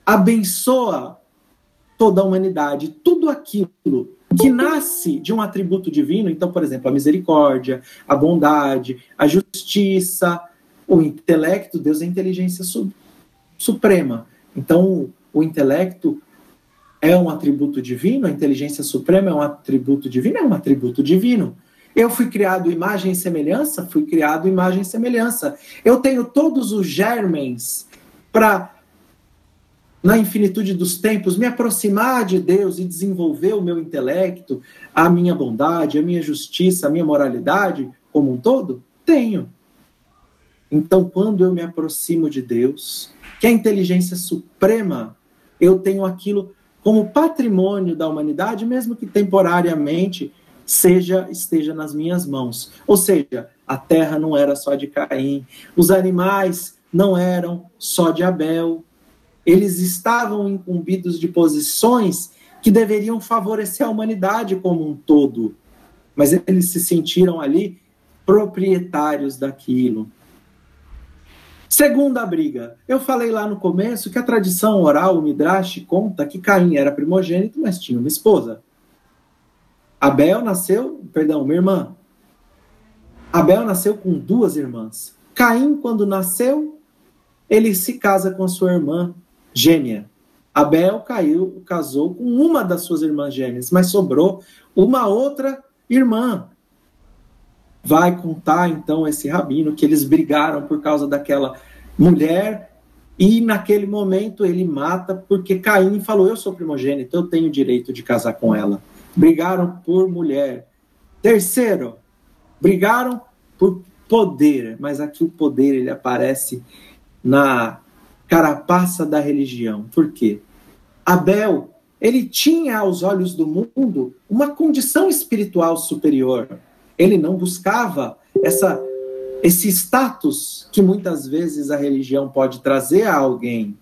abençoa toda a humanidade. Tudo aquilo que nasce de um atributo divino, então, por exemplo, a misericórdia, a bondade, a justiça, o intelecto, Deus é inteligência su suprema. Então, o intelecto é um atributo divino, a inteligência suprema é um atributo divino, é um atributo divino. Eu fui criado imagem e semelhança, fui criado imagem e semelhança. Eu tenho todos os germens para na infinitude dos tempos, me aproximar de Deus e desenvolver o meu intelecto, a minha bondade, a minha justiça, a minha moralidade como um todo? Tenho. Então, quando eu me aproximo de Deus, que é a inteligência suprema, eu tenho aquilo como patrimônio da humanidade, mesmo que temporariamente seja esteja nas minhas mãos. Ou seja, a terra não era só de Caim, os animais não eram só de Abel, eles estavam incumbidos de posições que deveriam favorecer a humanidade como um todo. Mas eles se sentiram ali proprietários daquilo. Segunda briga. Eu falei lá no começo que a tradição oral, o Midrash, conta que Caim era primogênito, mas tinha uma esposa. Abel nasceu, perdão, minha irmã. Abel nasceu com duas irmãs. Caim, quando nasceu, ele se casa com a sua irmã gêmea. Abel caiu, casou com uma das suas irmãs gêmeas, mas sobrou uma outra irmã. Vai contar então esse rabino que eles brigaram por causa daquela mulher e naquele momento ele mata porque Caim falou: Eu sou primogênito, eu tenho direito de casar com ela. Brigaram por mulher. Terceiro, brigaram por poder, mas aqui o poder ele aparece na carapaça da religião. Por quê? Abel, ele tinha aos olhos do mundo uma condição espiritual superior. Ele não buscava essa esse status que muitas vezes a religião pode trazer a alguém.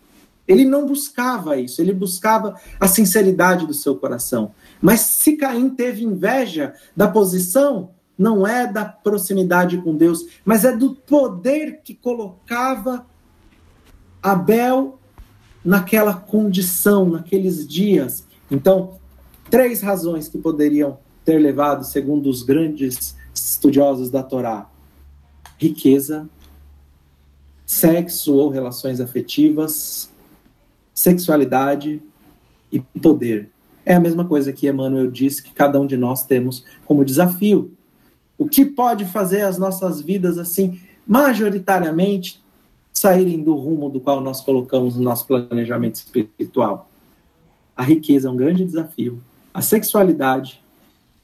Ele não buscava isso, ele buscava a sinceridade do seu coração. Mas se Caim teve inveja da posição, não é da proximidade com Deus, mas é do poder que colocava Abel naquela condição, naqueles dias. Então, três razões que poderiam ter levado, segundo os grandes estudiosos da Torá: riqueza, sexo ou relações afetivas, sexualidade e poder. É a mesma coisa que Emmanuel disse que cada um de nós temos como desafio. O que pode fazer as nossas vidas assim, majoritariamente, saírem do rumo do qual nós colocamos no nosso planejamento espiritual. A riqueza é um grande desafio. A sexualidade,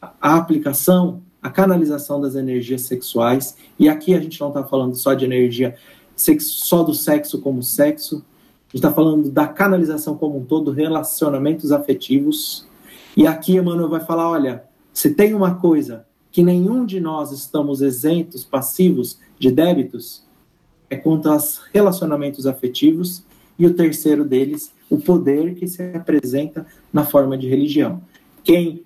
a aplicação, a canalização das energias sexuais. E aqui a gente não está falando só de energia, só do sexo como sexo. A gente está falando da canalização como um todo, relacionamentos afetivos. E aqui Emmanuel vai falar: olha, se tem uma coisa que nenhum de nós estamos isentos, passivos de débitos, é quanto aos relacionamentos afetivos, e o terceiro deles, o poder que se apresenta na forma de religião. Quem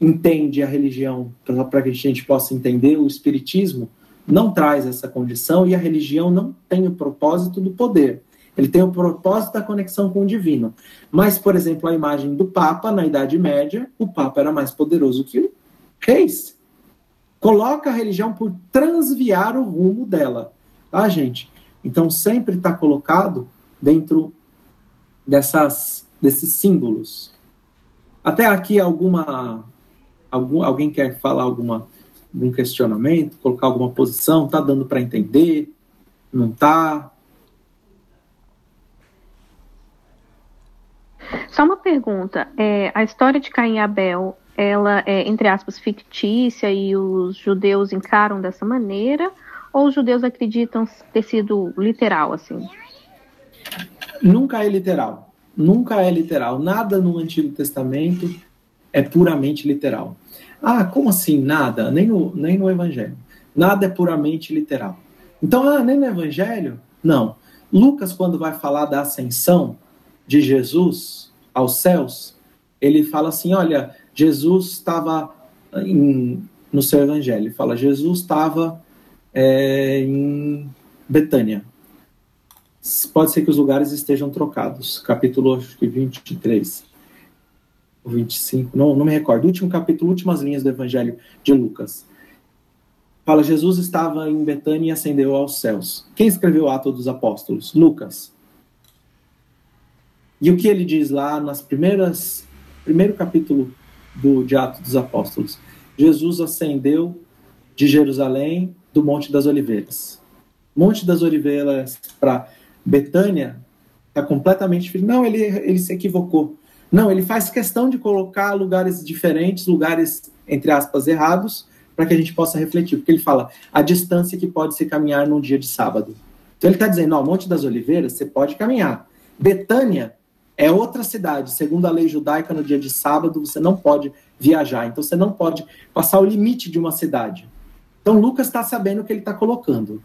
entende a religião, para que a gente possa entender, o Espiritismo não traz essa condição e a religião não tem o propósito do poder. Ele tem o propósito da conexão com o divino. Mas, por exemplo, a imagem do Papa na Idade Média, o Papa era mais poderoso que reis. Coloca a religião por transviar o rumo dela tá, gente? Então sempre está colocado dentro dessas desses símbolos. Até aqui alguma algum, alguém quer falar alguma algum questionamento, colocar alguma posição, tá dando para entender? Não tá? Só uma pergunta. É, a história de Caim e Abel, ela é, entre aspas, fictícia e os judeus encaram dessa maneira? ou os judeus acreditam ter sido literal assim? Nunca é literal. Nunca é literal. Nada no Antigo Testamento é puramente literal. Ah, como assim nada? Nem no, nem no Evangelho. Nada é puramente literal. Então, ah, nem no Evangelho? Não. Lucas, quando vai falar da ascensão de Jesus aos céus, ele fala assim: olha, Jesus estava no seu Evangelho. Ele fala: Jesus estava é, em Betânia. pode ser que os lugares estejam trocados. Capítulo acho que 23, 25, não, não me recordo. Último capítulo, últimas linhas do Evangelho de Lucas. Fala, Jesus estava em Betânia e ascendeu aos céus. Quem escreveu o Ato dos Apóstolos? Lucas. E o que ele diz lá nas primeiras, primeiro capítulo do de Atos dos Apóstolos? Jesus ascendeu de Jerusalém do Monte das Oliveiras. Monte das Oliveiras para Betânia está completamente não ele ele se equivocou. Não, ele faz questão de colocar lugares diferentes, lugares entre aspas errados, para que a gente possa refletir, porque ele fala a distância que pode se caminhar num dia de sábado. Então ele está dizendo, ó, Monte das Oliveiras você pode caminhar. Betânia é outra cidade. Segundo a lei judaica, no dia de sábado você não pode viajar. Então você não pode passar o limite de uma cidade. Então Lucas está sabendo o que ele está colocando.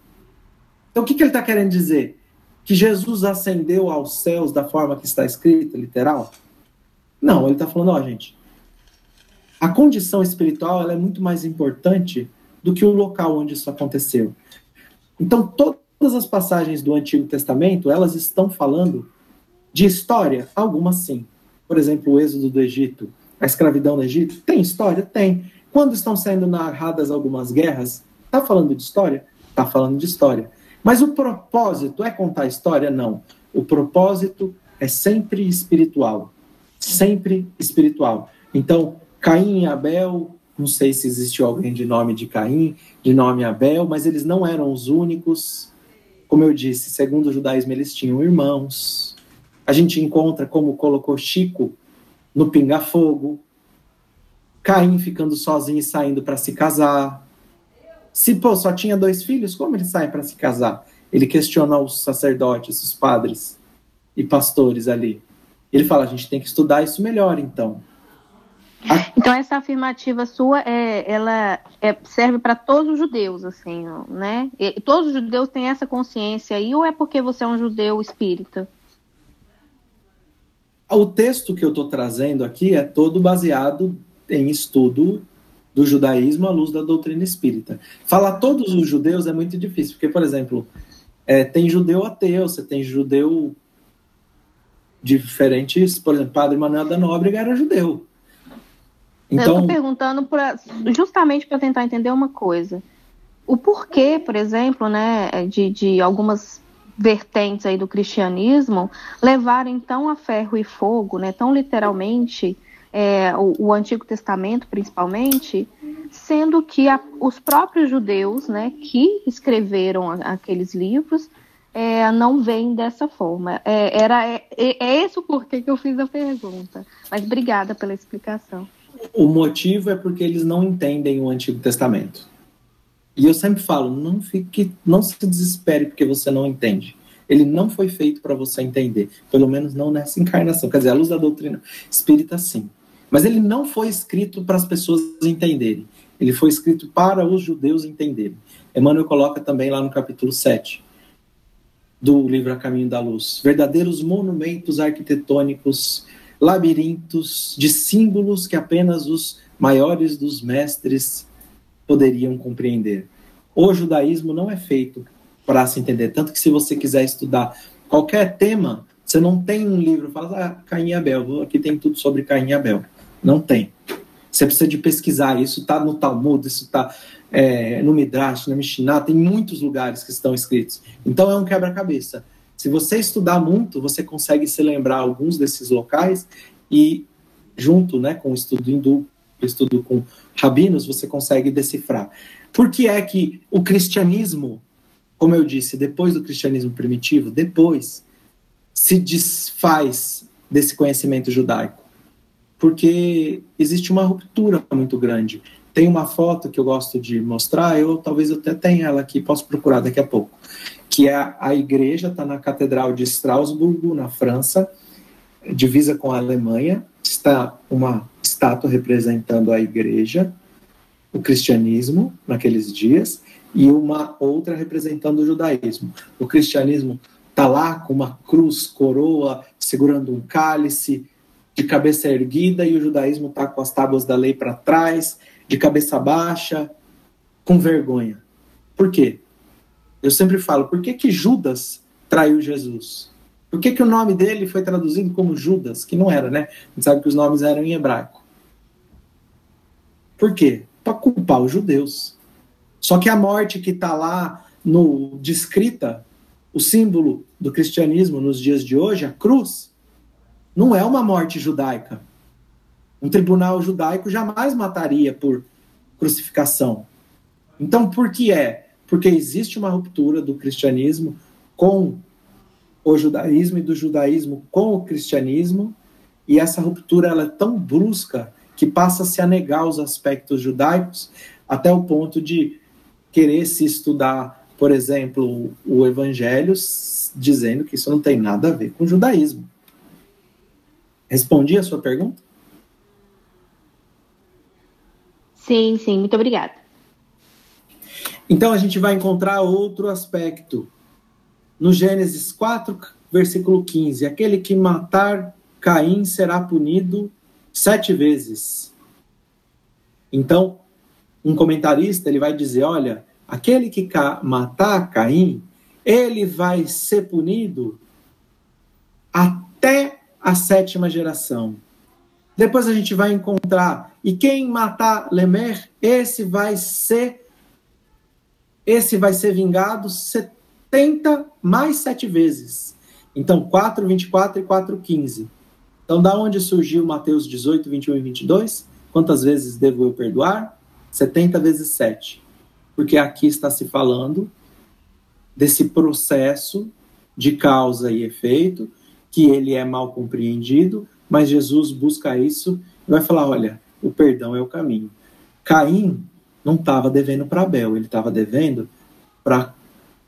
Então o que, que ele está querendo dizer? Que Jesus ascendeu aos céus da forma que está escrita, literal? Não, ele está falando, ó, gente, a condição espiritual ela é muito mais importante do que o local onde isso aconteceu. Então, todas as passagens do Antigo Testamento, elas estão falando de história? Algumas sim. Por exemplo, o êxodo do Egito, a escravidão no Egito, tem história? Tem. Quando estão sendo narradas algumas guerras, está falando de história? Está falando de história. Mas o propósito é contar história? Não. O propósito é sempre espiritual. Sempre espiritual. Então, Caim e Abel, não sei se existiu alguém de nome de Caim, de nome Abel, mas eles não eram os únicos. Como eu disse, segundo o judaísmo, eles tinham irmãos, a gente encontra como colocou Chico no Pinga Fogo, Caim ficando sozinho e saindo para se casar. Se pô, só tinha dois filhos, como ele sai para se casar? Ele questiona os sacerdotes, os padres e pastores ali. Ele fala: a gente tem que estudar isso melhor, então. Então essa afirmativa sua é, ela é, serve para todos os judeus, assim, né? E, todos os judeus têm essa consciência aí, ou é porque você é um judeu espírita? O texto que eu estou trazendo aqui é todo baseado em estudo do judaísmo à luz da doutrina espírita. Falar todos os judeus é muito difícil, porque, por exemplo, é, tem judeu ateu, você tem judeu diferentes, por exemplo, Padre Manuel da Nóbrega era judeu. Então, eu estou perguntando pra, justamente para tentar entender uma coisa. O porquê, por exemplo, né, de, de algumas vertentes aí do cristianismo levarem tão a ferro e fogo, né, tão literalmente, é, o, o, Antigo Testamento principalmente, sendo que a, os próprios judeus, né, que escreveram aqueles livros, é, não veem dessa forma. É, era, é, é esse o porquê que eu fiz a pergunta. Mas obrigada pela explicação. O motivo é porque eles não entendem o Antigo Testamento. E eu sempre falo, não fique, não se desespere porque você não entende. Ele não foi feito para você entender, pelo menos não nessa encarnação. Quer dizer, a luz da doutrina espírita, sim. Mas ele não foi escrito para as pessoas entenderem. Ele foi escrito para os judeus entenderem. Emmanuel coloca também lá no capítulo 7 do livro A Caminho da Luz. Verdadeiros monumentos arquitetônicos, labirintos de símbolos que apenas os maiores dos mestres poderiam compreender. O judaísmo não é feito para se entender. Tanto que se você quiser estudar qualquer tema, você não tem um livro, fala, ah, Caim e Abel, aqui tem tudo sobre Caim e Abel. Não tem. Você precisa de pesquisar, isso está no Talmud, isso está é, no Midrash, na Mishnah, tem muitos lugares que estão escritos. Então é um quebra-cabeça. Se você estudar muito, você consegue se lembrar alguns desses locais e junto né, com o estudo hindu, o estudo com rabinos, você consegue decifrar. Por que é que o cristianismo, como eu disse, depois do cristianismo primitivo, depois se desfaz desse conhecimento judaico? Porque existe uma ruptura muito grande. Tem uma foto que eu gosto de mostrar, eu talvez até tenha ela aqui, posso procurar daqui a pouco, que é a igreja, está na Catedral de Estrasburgo, na França, divisa com a Alemanha, está uma estátua representando a igreja, o cristianismo naqueles dias, e uma outra representando o judaísmo. O cristianismo está lá com uma cruz, coroa, segurando um cálice, de cabeça erguida, e o judaísmo está com as tábuas da lei para trás, de cabeça baixa, com vergonha. Por quê? Eu sempre falo, por que, que Judas traiu Jesus? Por que, que o nome dele foi traduzido como Judas? Que não era, né? A gente sabe que os nomes eram em hebraico. Por quê? Para culpar os judeus. Só que a morte que está lá no descrita, o símbolo do cristianismo nos dias de hoje, a cruz, não é uma morte judaica. Um tribunal judaico jamais mataria por crucificação. Então, por que é? Porque existe uma ruptura do cristianismo com o judaísmo e do judaísmo com o cristianismo, e essa ruptura ela é tão brusca que passa-se a negar os aspectos judaicos até o ponto de querer se estudar, por exemplo, o evangelho, dizendo que isso não tem nada a ver com o judaísmo. Respondi a sua pergunta? Sim, sim, muito obrigada. Então a gente vai encontrar outro aspecto no Gênesis 4, versículo 15: Aquele que matar Caim será punido sete vezes. Então, um comentarista ele vai dizer: olha, aquele que matar Caim, ele vai ser punido até a sétima geração. Depois a gente vai encontrar e quem matar Lemer, esse vai ser esse vai ser vingado 70 mais sete vezes. Então, 4, 24 e 4, 15. Então, da onde surgiu Mateus 18, 21 e 22? Quantas vezes devo eu perdoar? 70 vezes 7. Porque aqui está se falando desse processo de causa e efeito, que ele é mal compreendido, mas Jesus busca isso e vai falar: olha, o perdão é o caminho. Caim não estava devendo para Abel, ele estava devendo para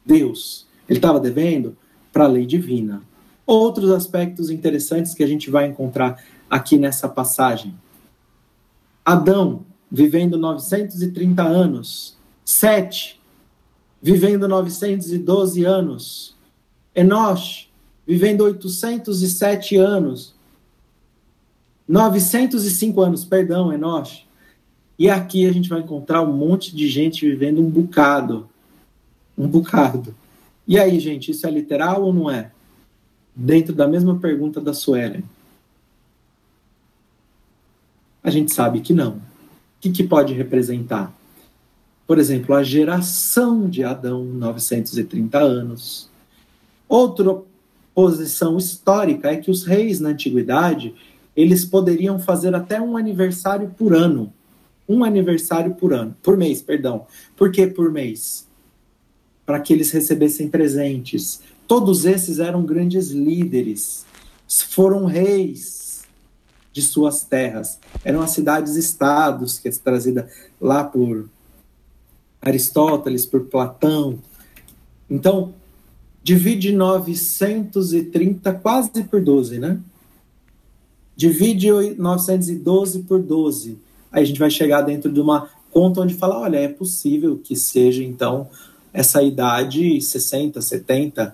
Deus. Ele estava devendo para a lei divina. Outros aspectos interessantes que a gente vai encontrar aqui nessa passagem. Adão, vivendo 930 anos. Sete, vivendo 912 anos. Enosh, vivendo 807 anos. 905 anos, perdão, Enosh. E aqui a gente vai encontrar um monte de gente vivendo um bocado um bocado. E aí, gente, isso é literal ou não é? Dentro da mesma pergunta da Suelen. A gente sabe que não. O que, que pode representar? Por exemplo, a geração de Adão, 930 anos. Outra posição histórica é que os reis na antiguidade, eles poderiam fazer até um aniversário por ano. Um aniversário por ano, por mês, perdão. Por que por mês? para que eles recebessem presentes. Todos esses eram grandes líderes, foram reis de suas terras, eram as cidades-estados, que é trazida lá por Aristóteles, por Platão. Então, divide 930 quase por 12, né? Divide 912 por 12. Aí a gente vai chegar dentro de uma conta onde fala, olha, é possível que seja então essa idade, 60, 70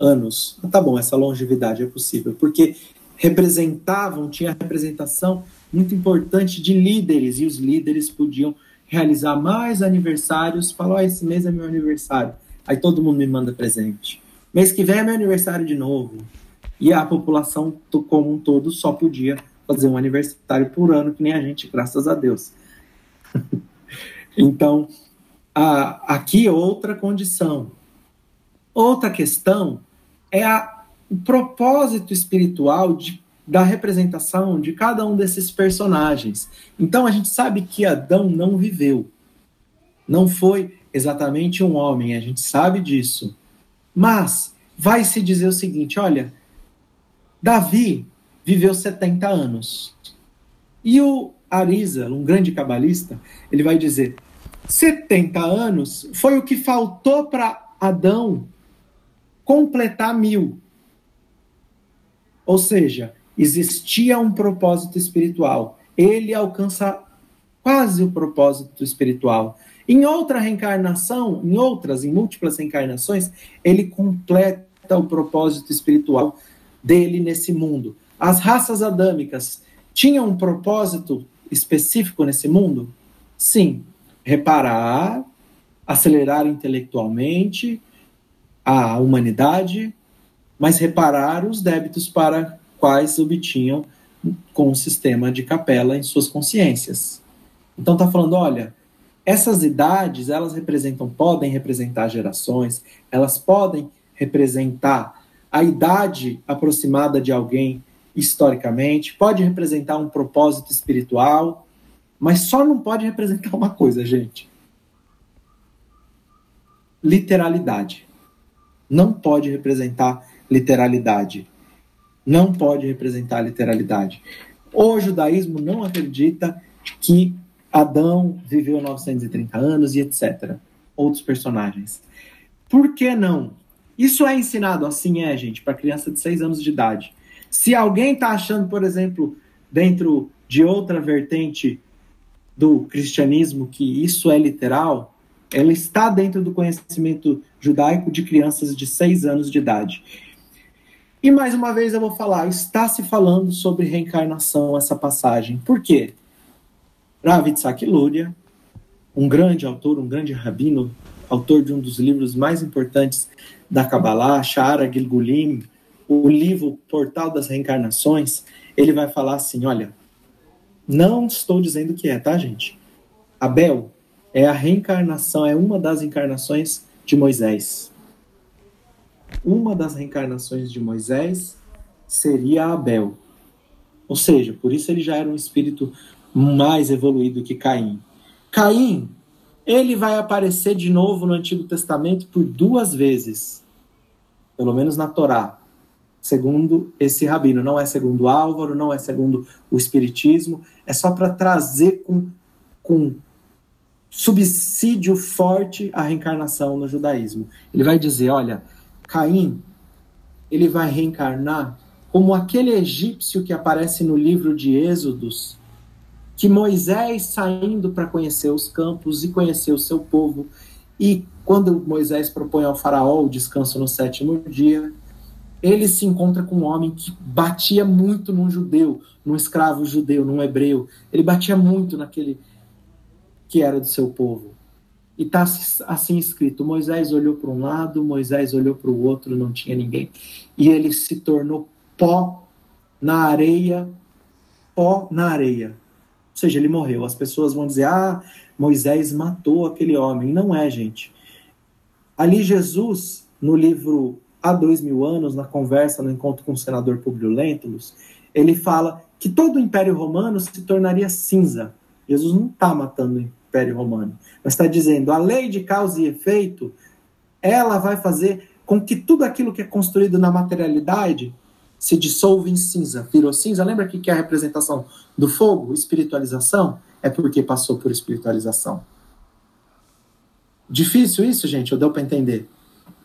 anos. Ah, tá bom, essa longevidade é possível, porque representavam, tinha representação muito importante de líderes, e os líderes podiam realizar mais aniversários, falar, oh, esse mês é meu aniversário, aí todo mundo me manda presente. Mês que vem é meu aniversário de novo. E a população como um todo só podia fazer um aniversário por ano, que nem a gente, graças a Deus. então, ah, aqui outra condição. Outra questão é a, o propósito espiritual de, da representação de cada um desses personagens. Então a gente sabe que Adão não viveu. Não foi exatamente um homem, a gente sabe disso. Mas vai se dizer o seguinte: olha, Davi viveu 70 anos. E o Arisa, um grande cabalista, ele vai dizer: 70 anos foi o que faltou para Adão completar mil. Ou seja, existia um propósito espiritual. Ele alcança quase o propósito espiritual. Em outra reencarnação, em outras, em múltiplas reencarnações, ele completa o propósito espiritual dele nesse mundo. As raças adâmicas tinham um propósito específico nesse mundo? Sim, reparar, acelerar intelectualmente a humanidade, mas reparar os débitos para quais obtinham com o sistema de capela em suas consciências. Então está falando, olha, essas idades, elas representam, podem representar gerações, elas podem representar a idade aproximada de alguém historicamente, pode representar um propósito espiritual, mas só não pode representar uma coisa, gente. Literalidade. Não pode representar literalidade. Não pode representar literalidade. O judaísmo não acredita que Adão viveu 930 anos e etc. Outros personagens. Por que não? Isso é ensinado assim, é, gente, para criança de 6 anos de idade. Se alguém está achando, por exemplo, dentro de outra vertente do cristianismo que isso é literal, ela está dentro do conhecimento judaico de crianças de 6 anos de idade. E mais uma vez eu vou falar, está se falando sobre reencarnação essa passagem. Por quê? Rav Yitzhak Luria, um grande autor, um grande rabino, autor de um dos livros mais importantes da Kabbalah, Shara Gilgulim, o livro Portal das Reencarnações, ele vai falar assim: olha, não estou dizendo que é, tá, gente? Abel é a reencarnação, é uma das encarnações de Moisés. Uma das reencarnações de Moisés seria Abel. Ou seja, por isso ele já era um espírito mais evoluído que Caim. Caim, ele vai aparecer de novo no Antigo Testamento por duas vezes, pelo menos na Torá, segundo esse rabino. Não é segundo Álvaro, não é segundo o Espiritismo, é só para trazer com, com subsídio forte a reencarnação no judaísmo. Ele vai dizer: olha, Caim, ele vai reencarnar como aquele egípcio que aparece no livro de Êxodos que Moisés saindo para conhecer os campos e conhecer o seu povo, e quando Moisés propõe ao faraó o descanso no sétimo dia, ele se encontra com um homem que batia muito num judeu, num escravo judeu, num hebreu. Ele batia muito naquele que era do seu povo. E está assim escrito: Moisés olhou para um lado, Moisés olhou para o outro, não tinha ninguém. E ele se tornou pó na areia, pó na areia seja, ele morreu. As pessoas vão dizer: ah, Moisés matou aquele homem. Não é, gente. Ali, Jesus, no livro Há Dois Mil Anos, na conversa, no encontro com o senador Publio Lentulus, ele fala que todo o Império Romano se tornaria cinza. Jesus não está matando o Império Romano, mas está dizendo: a lei de causa e efeito, ela vai fazer com que tudo aquilo que é construído na materialidade se dissolve em cinza, virou cinza. Lembra que, que é a representação do fogo, espiritualização? É porque passou por espiritualização. Difícil isso, gente, ou deu para entender?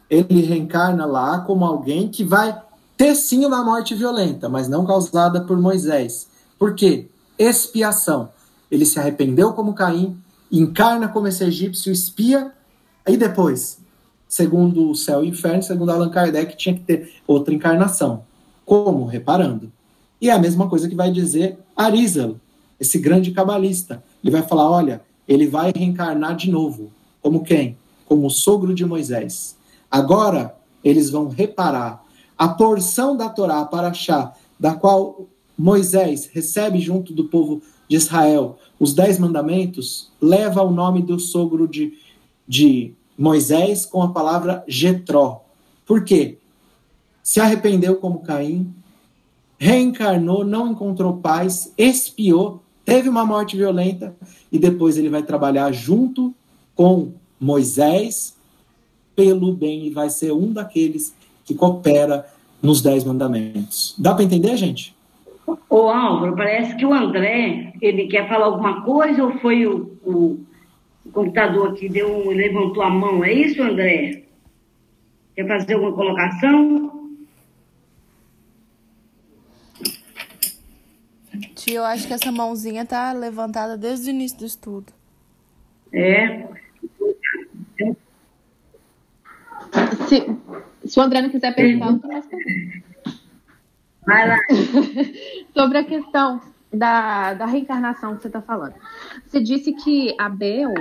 Ele reencarna lá como alguém que vai ter sim uma morte violenta, mas não causada por Moisés. Por quê? Expiação. Ele se arrependeu como Caim, encarna como esse egípcio, espia, e depois, segundo o céu e o inferno, segundo Allan Kardec, tinha que ter outra encarnação. Como? Reparando. E é a mesma coisa que vai dizer Arizal, esse grande cabalista. Ele vai falar: olha, ele vai reencarnar de novo. Como quem? Como o sogro de Moisés. Agora, eles vão reparar a porção da Torá para achar, da qual Moisés recebe junto do povo de Israel os dez mandamentos, leva o nome do sogro de, de Moisés com a palavra Getró. Por quê? Se arrependeu como Caim, reencarnou, não encontrou paz, expiou, teve uma morte violenta e depois ele vai trabalhar junto com Moisés pelo bem e vai ser um daqueles que coopera nos dez mandamentos. Dá para entender, gente? Ô Álvaro, parece que o André, ele quer falar alguma coisa ou foi o, o, o computador que deu, levantou a mão? É isso, André? Quer fazer alguma colocação? Tia, eu acho que essa mãozinha tá levantada desde o início do estudo. É. Se, se o André não quiser perguntar, eu posso Vai lá. Sobre a questão da, da reencarnação que você está falando. Você disse que Abel,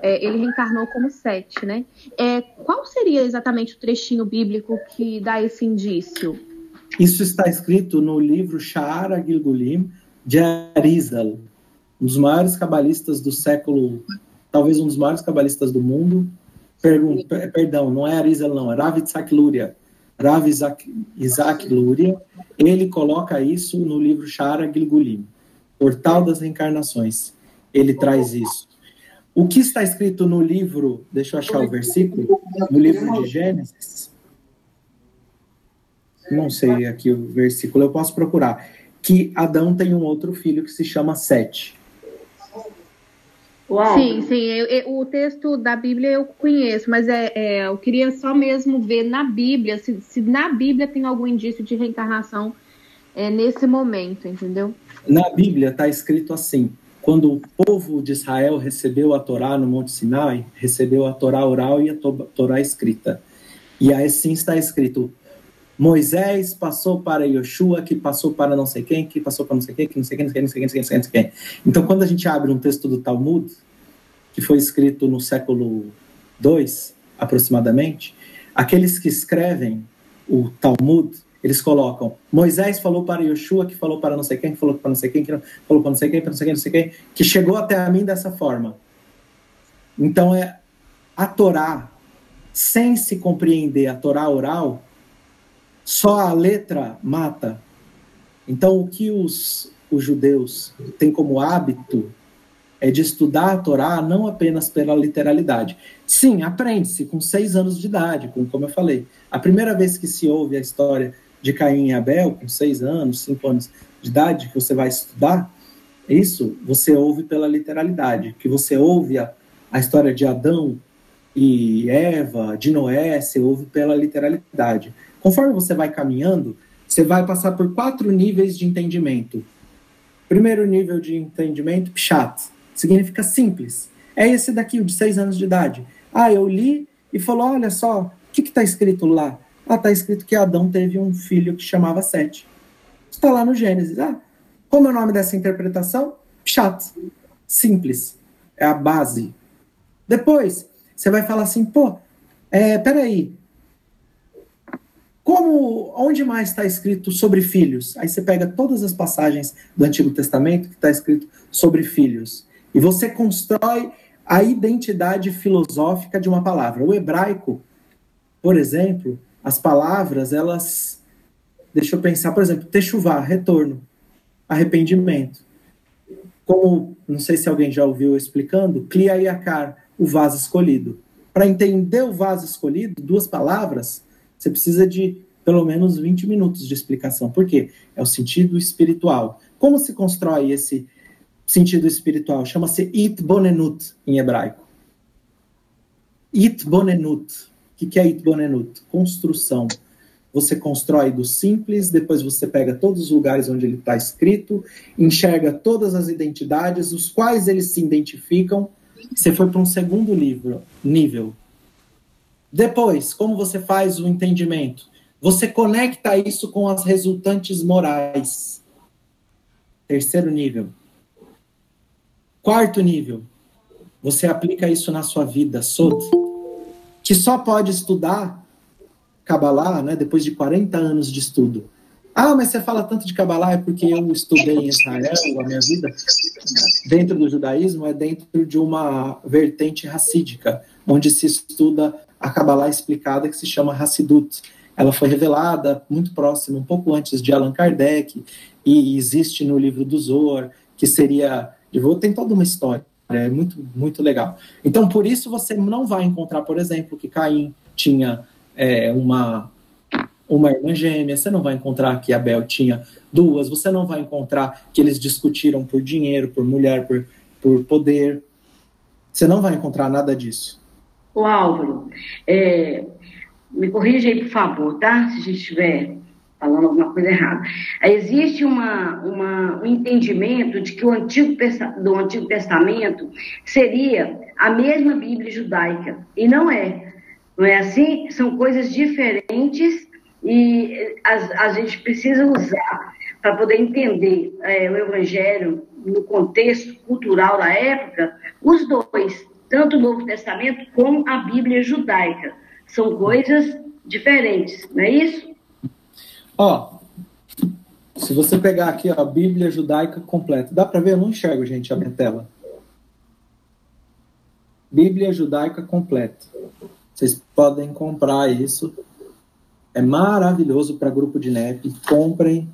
é, ele reencarnou como Sete, né? É, qual seria exatamente o trechinho bíblico que dá esse indício? Isso está escrito no livro Sha'ara Gilgulim, de Arizal, um dos maiores cabalistas do século, talvez um dos maiores cabalistas do mundo. Pergun perdão, não é Arizal não, é Rav Itzhak Luria. Rav Isaac, Isaac Luria, ele coloca isso no livro Shara Gilgulim. Portal das Reencarnações. Ele traz isso. O que está escrito no livro, deixa eu achar o versículo, no livro de Gênesis. Não sei aqui o versículo, eu posso procurar. Que Adão tem um outro filho que se chama Sete. Uau. Sim, sim. Eu, eu, o texto da Bíblia eu conheço, mas é, é, eu queria só mesmo ver na Bíblia, se, se na Bíblia tem algum indício de reencarnação é, nesse momento, entendeu? Na Bíblia está escrito assim: quando o povo de Israel recebeu a Torá no Monte Sinai, recebeu a Torá oral e a Torá escrita. E assim está escrito: Moisés passou para Yoshua, que passou para não sei quem, que passou para não sei quem, que não sei quem, não sei quem, não sei quem, não sei quem, não sei quem. Então, quando a gente abre um texto do Talmud, que foi escrito no século II, aproximadamente, aqueles que escrevem o Talmud, eles colocam Moisés falou para Yoshua, que falou para não sei quem, que falou para não sei quem, que falou para não sei quem, para não sei quem, não sei quem, que chegou até a mim dessa forma. Então é a Torá, sem se compreender a Torá oral, só a letra mata. Então o que os, os judeus têm como hábito é de estudar a Torá não apenas pela literalidade. Sim, aprende-se com seis anos de idade, como eu falei. A primeira vez que se ouve a história de Caim e Abel, com seis anos, cinco anos de idade, que você vai estudar, isso você ouve pela literalidade, que você ouve a, a história de Adão e Eva, de Noé, você ouve pela literalidade. Conforme você vai caminhando, você vai passar por quatro níveis de entendimento. Primeiro nível de entendimento, pshat, significa simples. É esse daqui, o de seis anos de idade. Ah, eu li e falou, olha só, o que está escrito lá? Ah, está escrito que Adão teve um filho que chamava Sete. Está lá no Gênesis. Ah, como é o nome dessa interpretação? Chat. Simples. É a base. Depois, você vai falar assim, pô, é, peraí. Como, onde mais está escrito sobre filhos? Aí você pega todas as passagens do Antigo Testamento que está escrito sobre filhos. E você constrói a identidade filosófica de uma palavra. O hebraico, por exemplo, as palavras, elas. Deixa eu pensar, por exemplo, techuvá, retorno, arrependimento. Como, não sei se alguém já ouviu explicando, kliayakar, o vaso escolhido. Para entender o vaso escolhido, duas palavras, você precisa de pelo menos 20 minutos de explicação. Por quê? É o sentido espiritual. Como se constrói esse sentido espiritual? Chama-se itbonenut em hebraico. Itbonenut que, que é Itbonenut? Construção. Você constrói do simples, depois você pega todos os lugares onde ele está escrito, enxerga todas as identidades, os quais eles se identificam. Você foi para um segundo livro, nível. Depois, como você faz o entendimento? Você conecta isso com as resultantes morais. Terceiro nível. Quarto nível. Você aplica isso na sua vida, Sod que só pode estudar Kabbalah né, depois de 40 anos de estudo. Ah, mas você fala tanto de Kabbalah é porque eu estudei em Israel, a minha vida, dentro do judaísmo, é dentro de uma vertente racídica, onde se estuda a Kabbalah explicada, que se chama Hassidut. Ela foi revelada muito próximo, um pouco antes de Allan Kardec, e existe no livro do Zohar, que seria. Tem toda uma história. É muito, muito legal. Então, por isso, você não vai encontrar, por exemplo, que Caim tinha é, uma, uma irmã gêmea, você não vai encontrar que Abel tinha duas, você não vai encontrar que eles discutiram por dinheiro, por mulher, por, por poder. Você não vai encontrar nada disso. O Álvaro, é, me corrija aí, por favor, tá? Se a gente estiver falando alguma coisa errada. Existe uma, uma, um entendimento de que o Antigo, do Antigo Testamento seria a mesma Bíblia judaica, e não é. Não é assim? São coisas diferentes e a, a gente precisa usar para poder entender é, o Evangelho no contexto cultural da época, os dois, tanto o Novo Testamento como a Bíblia judaica. São coisas diferentes, não é isso? Ó, se você pegar aqui ó, a Bíblia judaica completa, dá para ver? Eu não enxergo, gente, a minha tela. Bíblia judaica completa. Vocês podem comprar isso. É maravilhoso para grupo de NEP. Comprem.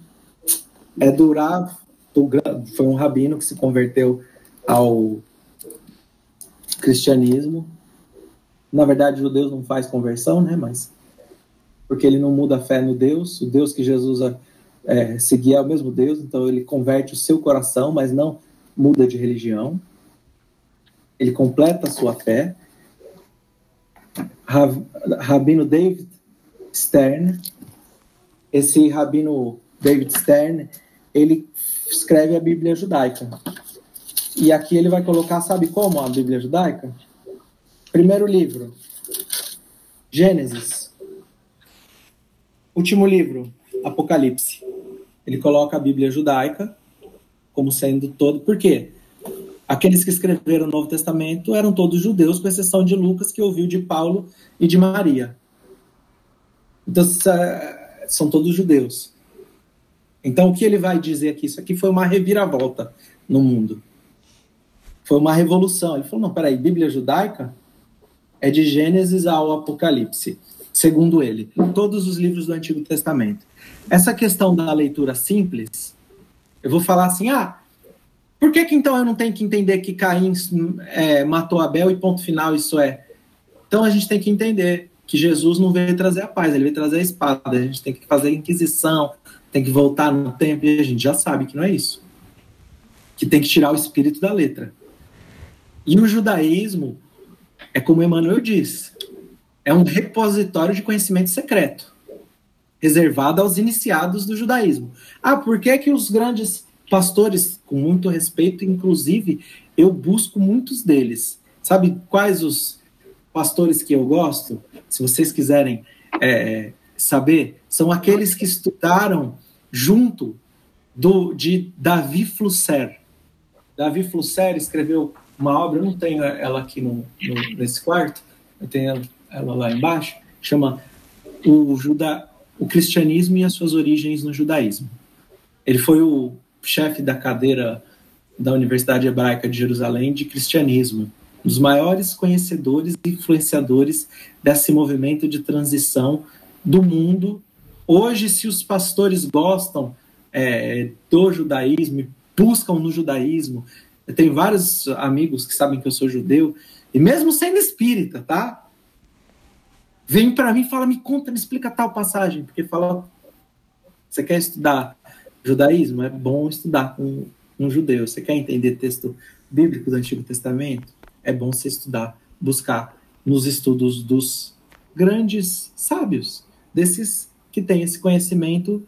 É durar. Foi um rabino que se converteu ao cristianismo. Na verdade, judeus não faz conversão, né? Mas porque ele não muda a fé no Deus, o Deus que Jesus é, seguia é o mesmo Deus, então ele converte o seu coração, mas não muda de religião. Ele completa a sua fé. Rabino David Stern, esse rabino David Stern, ele escreve a Bíblia judaica. E aqui ele vai colocar, sabe como a Bíblia judaica? Primeiro livro, Gênesis. Último livro, Apocalipse. Ele coloca a Bíblia judaica como sendo todo. Por quê? Aqueles que escreveram o Novo Testamento eram todos judeus, com exceção de Lucas, que ouviu de Paulo e de Maria. Então, são todos judeus. Então, o que ele vai dizer aqui? Isso aqui foi uma reviravolta no mundo. Foi uma revolução. Ele falou: não, peraí, Bíblia judaica é de Gênesis ao Apocalipse, segundo ele, todos os livros do Antigo Testamento. Essa questão da leitura simples, eu vou falar assim: ah, por que, que então eu não tenho que entender que Caim é, matou Abel e ponto final isso é? Então a gente tem que entender que Jesus não veio trazer a paz, ele veio trazer a espada. A gente tem que fazer a inquisição, tem que voltar no tempo, e a gente já sabe que não é isso. Que tem que tirar o espírito da letra. E o judaísmo é como Emmanuel diz, é um repositório de conhecimento secreto, reservado aos iniciados do judaísmo. Ah, por que que os grandes pastores, com muito respeito, inclusive, eu busco muitos deles. Sabe quais os pastores que eu gosto? Se vocês quiserem é, saber, são aqueles que estudaram junto do, de Davi Flusser. Davi Flusser escreveu uma obra, eu não tenho ela aqui no, no, nesse quarto, eu tenho ela lá embaixo, chama o, Juda, o Cristianismo e as suas origens no Judaísmo. Ele foi o chefe da cadeira da Universidade Hebraica de Jerusalém de Cristianismo, um dos maiores conhecedores e influenciadores desse movimento de transição do mundo. Hoje, se os pastores gostam é, do judaísmo e buscam no judaísmo eu tenho vários amigos que sabem que eu sou judeu, e mesmo sendo espírita, tá? Vem para mim e fala, me conta, me explica tal passagem, porque fala, você quer estudar judaísmo? É bom estudar com um judeu. Você quer entender texto bíblico do Antigo Testamento? É bom você estudar, buscar nos estudos dos grandes sábios, desses que têm esse conhecimento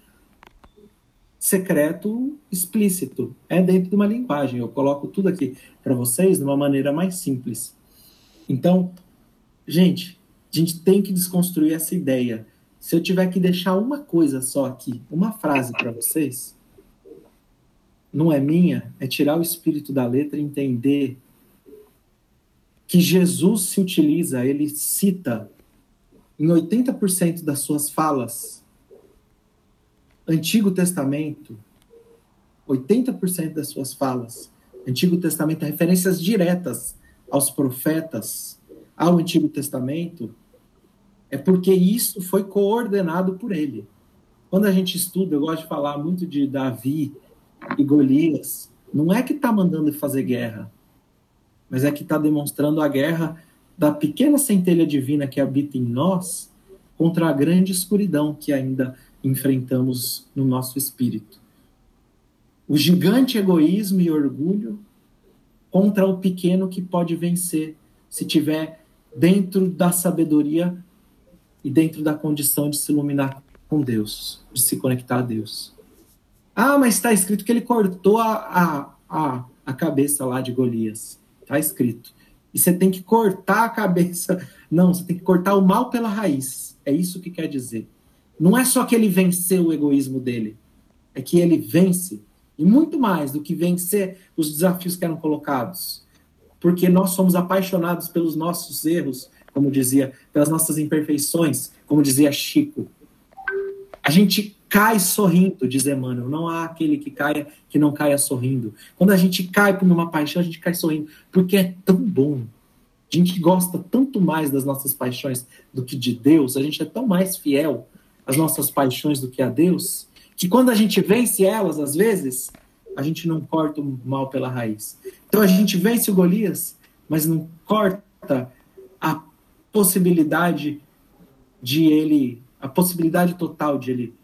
secreto explícito. É dentro de uma linguagem. Eu coloco tudo aqui para vocês de uma maneira mais simples. Então, gente, a gente tem que desconstruir essa ideia. Se eu tiver que deixar uma coisa só aqui, uma frase para vocês, não é minha, é tirar o espírito da letra e entender que Jesus se utiliza, ele cita em 80% das suas falas Antigo Testamento, 80% das suas falas, Antigo Testamento, referências diretas aos profetas, ao Antigo Testamento, é porque isso foi coordenado por ele. Quando a gente estuda, eu gosto de falar muito de Davi e Golias, não é que está mandando fazer guerra, mas é que está demonstrando a guerra da pequena centelha divina que habita em nós contra a grande escuridão que ainda enfrentamos no nosso espírito. O gigante egoísmo e orgulho contra o pequeno que pode vencer se tiver dentro da sabedoria e dentro da condição de se iluminar com Deus, de se conectar a Deus. Ah, mas está escrito que ele cortou a, a, a, a cabeça lá de Golias. Está escrito. E você tem que cortar a cabeça. Não, você tem que cortar o mal pela raiz. É isso que quer dizer. Não é só que ele venceu o egoísmo dele, é que ele vence, e muito mais do que vencer os desafios que eram colocados. Porque nós somos apaixonados pelos nossos erros, como dizia, pelas nossas imperfeições, como dizia Chico. A gente cai sorrindo, diz Emmanuel. Não há aquele que caia que não caia sorrindo. Quando a gente cai por uma paixão, a gente cai sorrindo, porque é tão bom. A gente gosta tanto mais das nossas paixões do que de Deus, a gente é tão mais fiel às nossas paixões do que a Deus, que quando a gente vence elas, às vezes, a gente não corta o mal pela raiz. Então a gente vence o Golias, mas não corta a possibilidade de ele, a possibilidade total de ele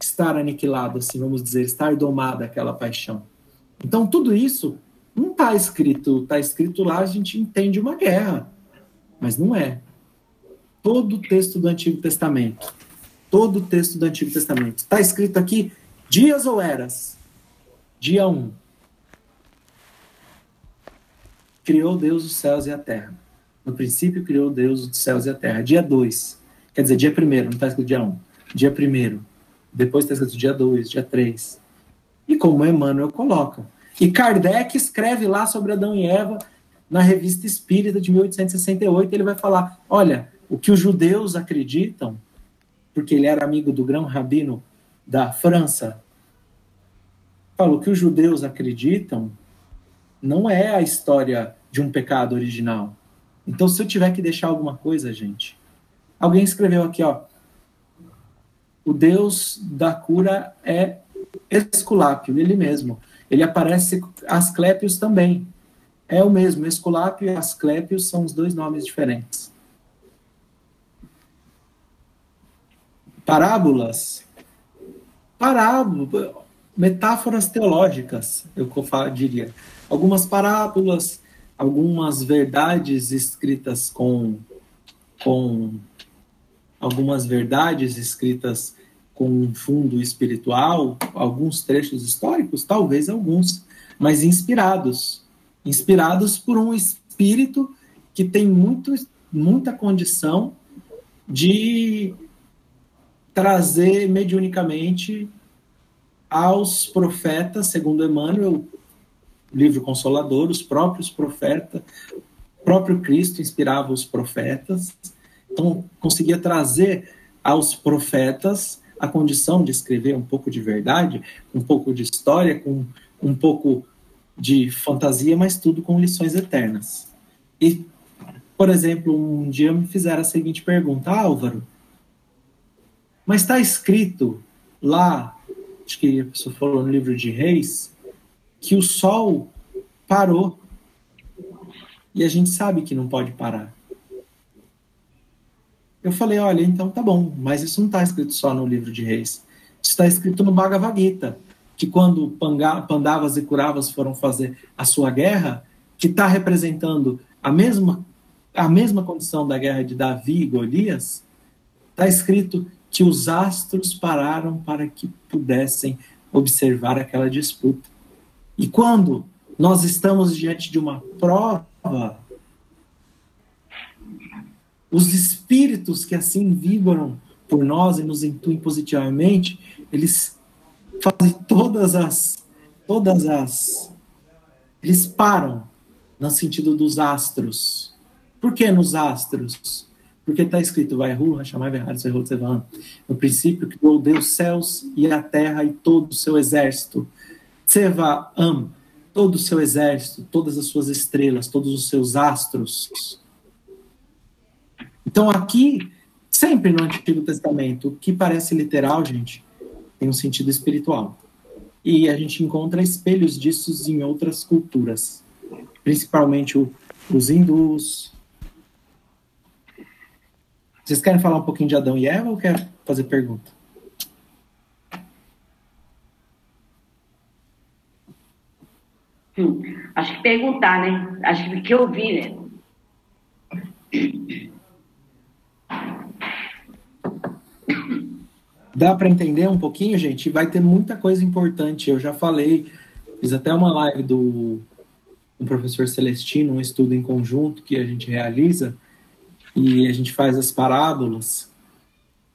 estar aniquilado, assim, vamos dizer, estar domada aquela paixão. Então tudo isso não está escrito, está escrito lá, a gente entende uma guerra, mas não é. Todo o texto do Antigo Testamento, todo o texto do Antigo Testamento, está escrito aqui dias ou eras. Dia 1. Um, criou Deus os céus e a terra. No princípio criou Deus os céus e a terra. Dia 2. Quer dizer, dia 1, não está escrito dia 1. Um. Dia 1. Depois está escrito dia 2, dia 3. E como Emmanuel coloca, e Kardec escreve lá sobre Adão e Eva na Revista Espírita de 1868. Ele vai falar: olha, o que os judeus acreditam, porque ele era amigo do grão rabino da França, falou que os judeus acreditam não é a história de um pecado original. Então, se eu tiver que deixar alguma coisa, gente, alguém escreveu aqui, ó, o Deus da cura é Esculápio, ele mesmo. Ele aparece Asclépios também. É o mesmo, Esculápio e Asclépios são os dois nomes diferentes. Parábolas. Parábolas, metáforas teológicas, eu diria. Algumas parábolas, algumas verdades escritas com, com algumas verdades escritas com um fundo espiritual, alguns trechos históricos, talvez alguns, mas inspirados. Inspirados por um espírito que tem muito, muita condição de trazer mediunicamente aos profetas, segundo Emmanuel, livro consolador, os próprios profetas, próprio Cristo inspirava os profetas, então conseguia trazer aos profetas a condição de escrever um pouco de verdade, um pouco de história, com um pouco de fantasia, mas tudo com lições eternas. E, por exemplo, um dia me fizeram a seguinte pergunta: ah, Álvaro, mas está escrito lá, acho que a pessoa falou no livro de Reis, que o sol parou. E a gente sabe que não pode parar. Eu falei, olha, então tá bom, mas isso não está escrito só no livro de Reis. Está escrito no Bhagavad Gita, que quando Pandavas e Kuravas foram fazer a sua guerra, que está representando a mesma, a mesma condição da guerra de Davi e Golias, está escrito que os astros pararam para que pudessem observar aquela disputa. E quando nós estamos diante de uma prova os espíritos que assim vibram por nós e nos intuem positivamente, eles fazem todas as todas as eles param no sentido dos astros. Por que nos astros? Porque está escrito, vai Ru, chamar No princípio criou Deus céus e a terra e todo o seu exército. Tseva Am, todo o seu exército, todas as suas estrelas, todos os seus astros. Então, aqui, sempre no Antigo Testamento, o que parece literal, gente, tem um sentido espiritual. E a gente encontra espelhos disso em outras culturas, principalmente o, os hindus. Vocês querem falar um pouquinho de Adão e Eva ou quer fazer pergunta? Hum, acho que perguntar, né? Acho que que ouvir, né? Dá para entender um pouquinho, gente? Vai ter muita coisa importante. Eu já falei, fiz até uma live do, do professor Celestino, um estudo em conjunto que a gente realiza e a gente faz as parábolas.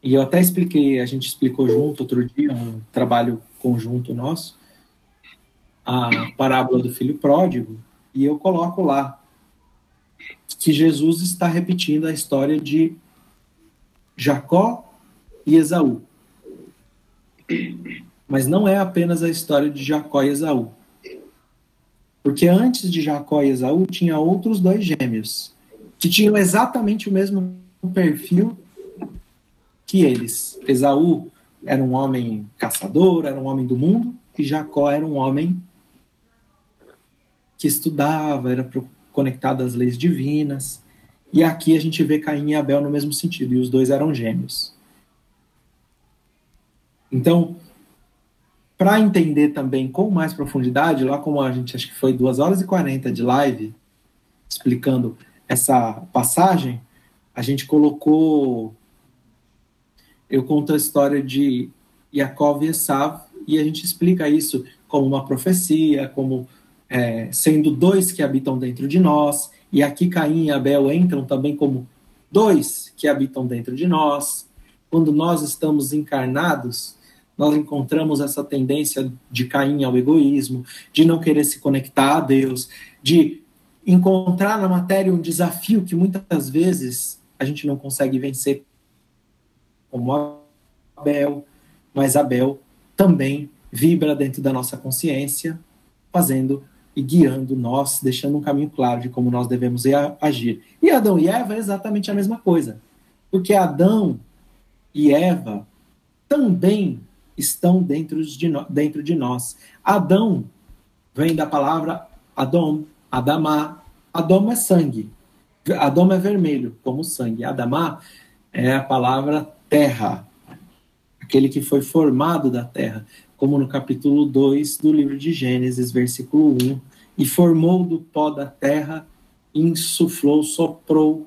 e eu até expliquei, a gente explicou junto outro dia, um trabalho conjunto nosso, a parábola do filho pródigo, e eu coloco lá que Jesus está repetindo a história de Jacó e Esaú. Mas não é apenas a história de Jacó e Esaú. Porque antes de Jacó e Esaú tinha outros dois gêmeos que tinham exatamente o mesmo perfil que eles. Esaú era um homem caçador, era um homem do mundo, e Jacó era um homem que estudava, era conectado às leis divinas. E aqui a gente vê Caim e Abel no mesmo sentido, e os dois eram gêmeos. Então, para entender também com mais profundidade, lá como a gente acho que foi 2 horas e 40 de live, explicando essa passagem, a gente colocou. Eu conto a história de Yaakov e Esav, e a gente explica isso como uma profecia, como é, sendo dois que habitam dentro de nós, e aqui Caim e Abel entram também como dois que habitam dentro de nós. Quando nós estamos encarnados, nós encontramos essa tendência de Caim ao egoísmo, de não querer se conectar a Deus, de encontrar na matéria um desafio que muitas vezes a gente não consegue vencer, como Abel, mas Abel também vibra dentro da nossa consciência, fazendo e guiando nós, deixando um caminho claro de como nós devemos agir. E Adão e Eva é exatamente a mesma coisa, porque Adão e Eva também estão dentro de, dentro de nós. Adão vem da palavra Adão, Adamá. Adão é sangue. Adão é vermelho, como sangue. Adamá é a palavra terra, aquele que foi formado da terra, como no capítulo 2 do livro de Gênesis, versículo 1. E formou do pó da terra, insuflou, soprou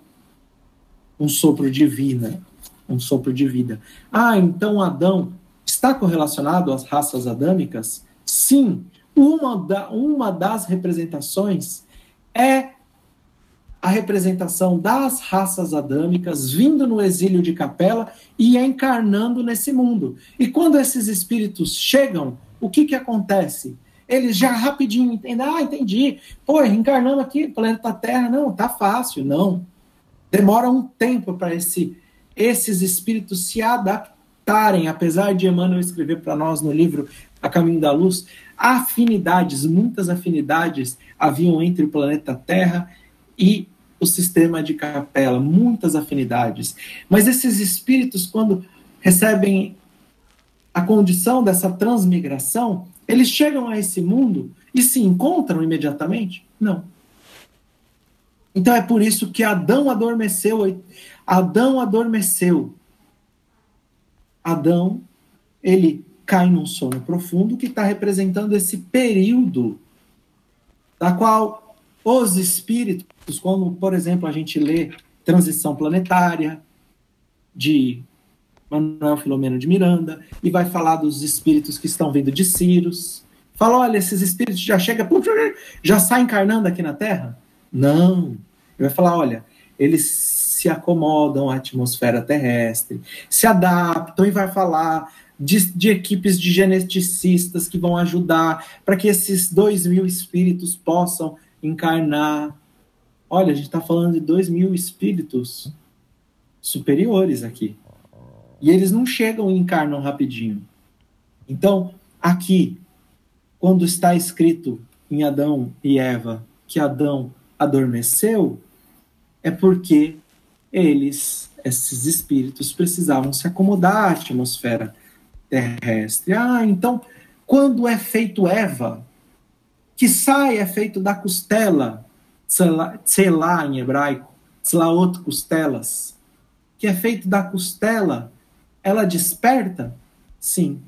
um sopro divino, um sopro de vida. Ah, então Adão está correlacionado às raças adâmicas? Sim, uma, da, uma das representações é a representação das raças adâmicas vindo no exílio de Capela e encarnando nesse mundo. E quando esses espíritos chegam, o que, que acontece? Eles já rapidinho entendem, ah, entendi, pô, reencarnando aqui, planeta Terra, não, tá fácil, não. Demora um tempo para esse, esses espíritos se adaptarem apesar de Emmanuel escrever para nós no livro A Caminho da Luz, afinidades, muitas afinidades haviam entre o planeta Terra e o sistema de capela, muitas afinidades. Mas esses espíritos, quando recebem a condição dessa transmigração, eles chegam a esse mundo e se encontram imediatamente? Não. Então é por isso que Adão adormeceu. Adão adormeceu Adão, ele cai num sono profundo que está representando esse período da qual os espíritos, como por exemplo a gente lê Transição Planetária de Manuel Filomeno de Miranda e vai falar dos espíritos que estão vindo de Círios. Fala, olha, esses espíritos já chegam, já saem encarnando aqui na Terra? Não. Ele vai falar, olha, eles se acomodam à atmosfera terrestre, se adaptam e vai falar de, de equipes de geneticistas que vão ajudar para que esses dois mil espíritos possam encarnar. Olha, a gente está falando de dois mil espíritos superiores aqui. E eles não chegam e encarnam rapidinho. Então, aqui, quando está escrito em Adão e Eva que Adão adormeceu, é porque eles, esses espíritos, precisavam se acomodar à atmosfera terrestre. Ah, então, quando é feito Eva, que sai é feito da costela, lá em hebraico, tslaot costelas, que é feito da costela, ela desperta? Sim.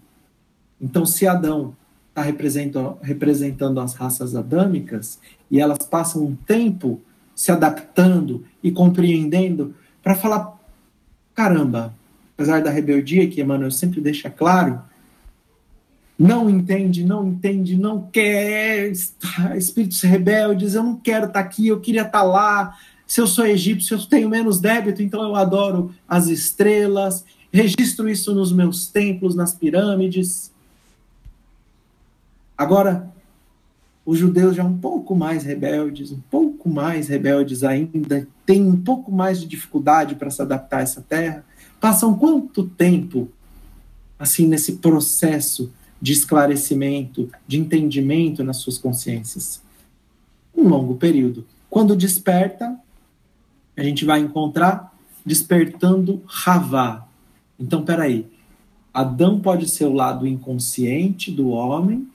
Então, se Adão está representando as raças adâmicas e elas passam um tempo se adaptando e compreendendo para falar: caramba, apesar da rebeldia que Emmanuel sempre deixa claro, não entende, não entende, não quer, espíritos rebeldes, eu não quero estar tá aqui, eu queria estar tá lá. Se eu sou egípcio, eu tenho menos débito, então eu adoro as estrelas, registro isso nos meus templos, nas pirâmides. Agora, os judeus já um pouco mais rebeldes, um pouco mais rebeldes ainda, têm um pouco mais de dificuldade para se adaptar a essa terra. Passam quanto tempo assim nesse processo de esclarecimento, de entendimento nas suas consciências? Um longo período. Quando desperta, a gente vai encontrar despertando Ravá. Então, peraí. Adão pode ser o lado inconsciente do homem,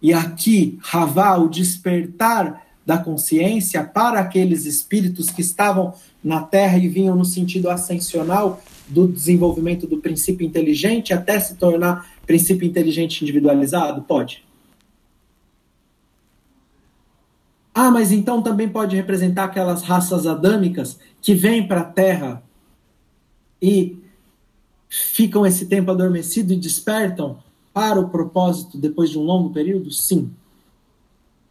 e aqui, Ravá, o despertar da consciência para aqueles espíritos que estavam na Terra e vinham no sentido ascensional do desenvolvimento do princípio inteligente até se tornar princípio inteligente individualizado? Pode. Ah, mas então também pode representar aquelas raças adâmicas que vêm para a Terra e ficam esse tempo adormecido e despertam para o propósito depois de um longo período? Sim.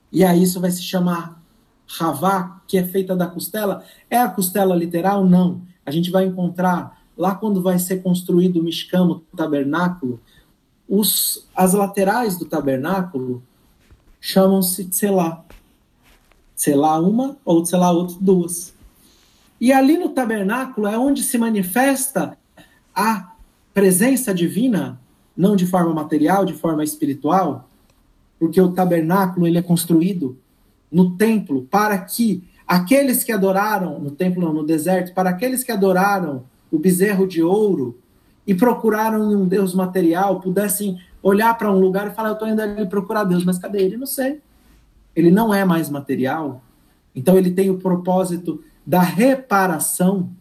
E aí isso vai se chamar Ravá, que é feita da costela. É a costela literal? Não. A gente vai encontrar lá quando vai ser construído o Mishkan, o tabernáculo, os, as laterais do tabernáculo chamam-se Tselá. Tselá uma ou Tselá outra, duas. E ali no tabernáculo é onde se manifesta a presença divina não de forma material, de forma espiritual, porque o tabernáculo ele é construído no templo para que aqueles que adoraram no templo não, no deserto, para aqueles que adoraram o bezerro de ouro e procuraram um Deus material, pudessem olhar para um lugar e falar, eu estou indo ali procurar Deus, mas cadê ele? Não sei. Ele não é mais material. Então ele tem o propósito da reparação,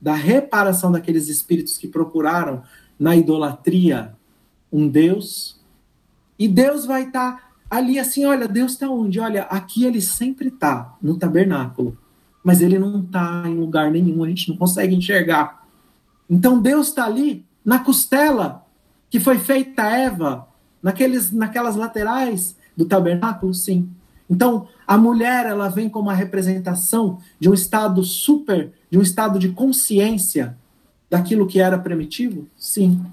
da reparação daqueles espíritos que procuraram na idolatria um Deus, e Deus vai estar tá ali assim, olha, Deus está onde? Olha, aqui ele sempre está, no tabernáculo, mas ele não está em lugar nenhum, a gente não consegue enxergar. Então Deus está ali na costela que foi feita a Eva, naqueles, naquelas laterais do tabernáculo, sim. Então, a mulher, ela vem como a representação de um estado super, de um estado de consciência daquilo que era primitivo? Sim.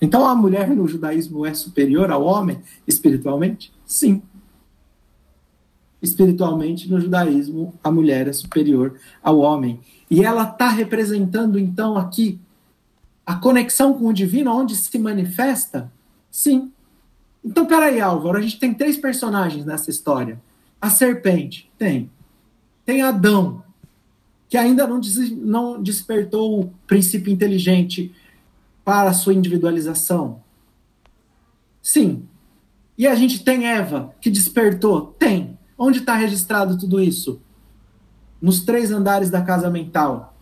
Então a mulher no judaísmo é superior ao homem espiritualmente? Sim. Espiritualmente, no judaísmo, a mulher é superior ao homem. E ela está representando, então, aqui a conexão com o divino, onde se manifesta? Sim. Então, peraí, Álvaro, a gente tem três personagens nessa história. A serpente, tem. Tem Adão, que ainda não, des, não despertou o princípio inteligente para a sua individualização? Sim. E a gente tem Eva, que despertou? Tem. Onde está registrado tudo isso? Nos três andares da casa mental.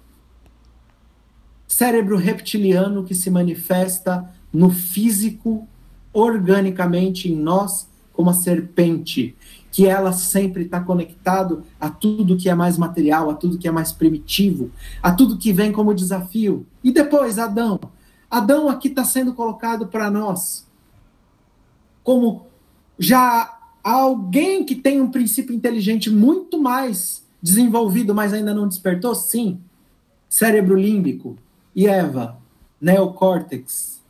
Cérebro reptiliano que se manifesta no físico, organicamente em nós, como a serpente que ela sempre está conectado a tudo que é mais material, a tudo que é mais primitivo, a tudo que vem como desafio. E depois, Adão. Adão aqui está sendo colocado para nós como já alguém que tem um princípio inteligente muito mais desenvolvido, mas ainda não despertou? Sim. Cérebro límbico. E Eva, neocórtex,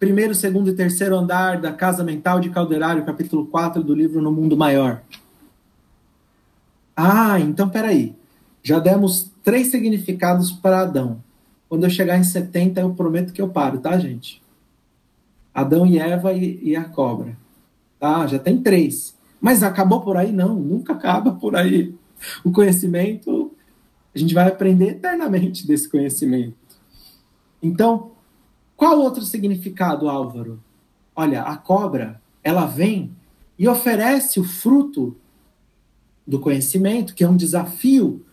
primeiro, segundo e terceiro andar da Casa Mental de Calderário, capítulo 4 do livro No Mundo Maior. Ah, então peraí. Já demos três significados para Adão. Quando eu chegar em 70, eu prometo que eu paro, tá, gente? Adão e Eva e, e a cobra. Tá, já tem três. Mas acabou por aí? Não, nunca acaba por aí. O conhecimento, a gente vai aprender eternamente desse conhecimento. Então, qual outro significado, Álvaro? Olha, a cobra, ela vem e oferece o fruto do conhecimento, que é um desafio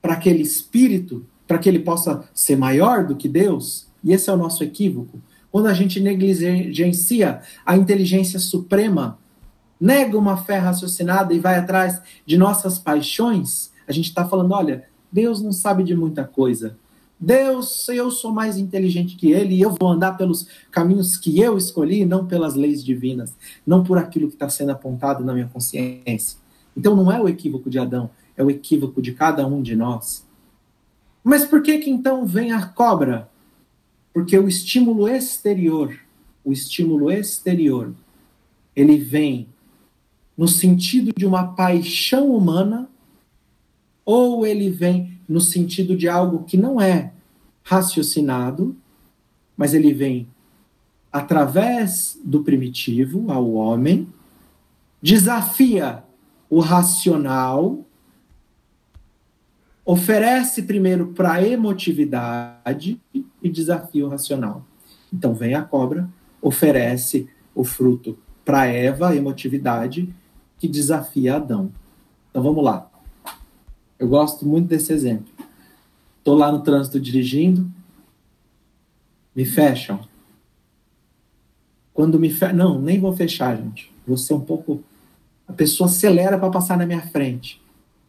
para aquele espírito, para que ele possa ser maior do que Deus. E esse é o nosso equívoco. Quando a gente negligencia a inteligência suprema, nega uma fé raciocinada e vai atrás de nossas paixões, a gente está falando: olha, Deus não sabe de muita coisa. Deus, eu sou mais inteligente que ele e eu vou andar pelos caminhos que eu escolhi, não pelas leis divinas, não por aquilo que está sendo apontado na minha consciência. Então não é o equívoco de Adão, é o equívoco de cada um de nós. Mas por que que então vem a cobra? Porque o estímulo exterior, o estímulo exterior, ele vem no sentido de uma paixão humana ou ele vem no sentido de algo que não é raciocinado, mas ele vem através do primitivo ao homem, desafia o racional, oferece primeiro para a emotividade e desafia o racional. Então vem a cobra, oferece o fruto para Eva, emotividade, que desafia Adão. Então vamos lá. Eu gosto muito desse exemplo. Estou lá no trânsito dirigindo, me fecham. Quando me fecham. Não, nem vou fechar, gente. Vou ser um pouco. A pessoa acelera para passar na minha frente.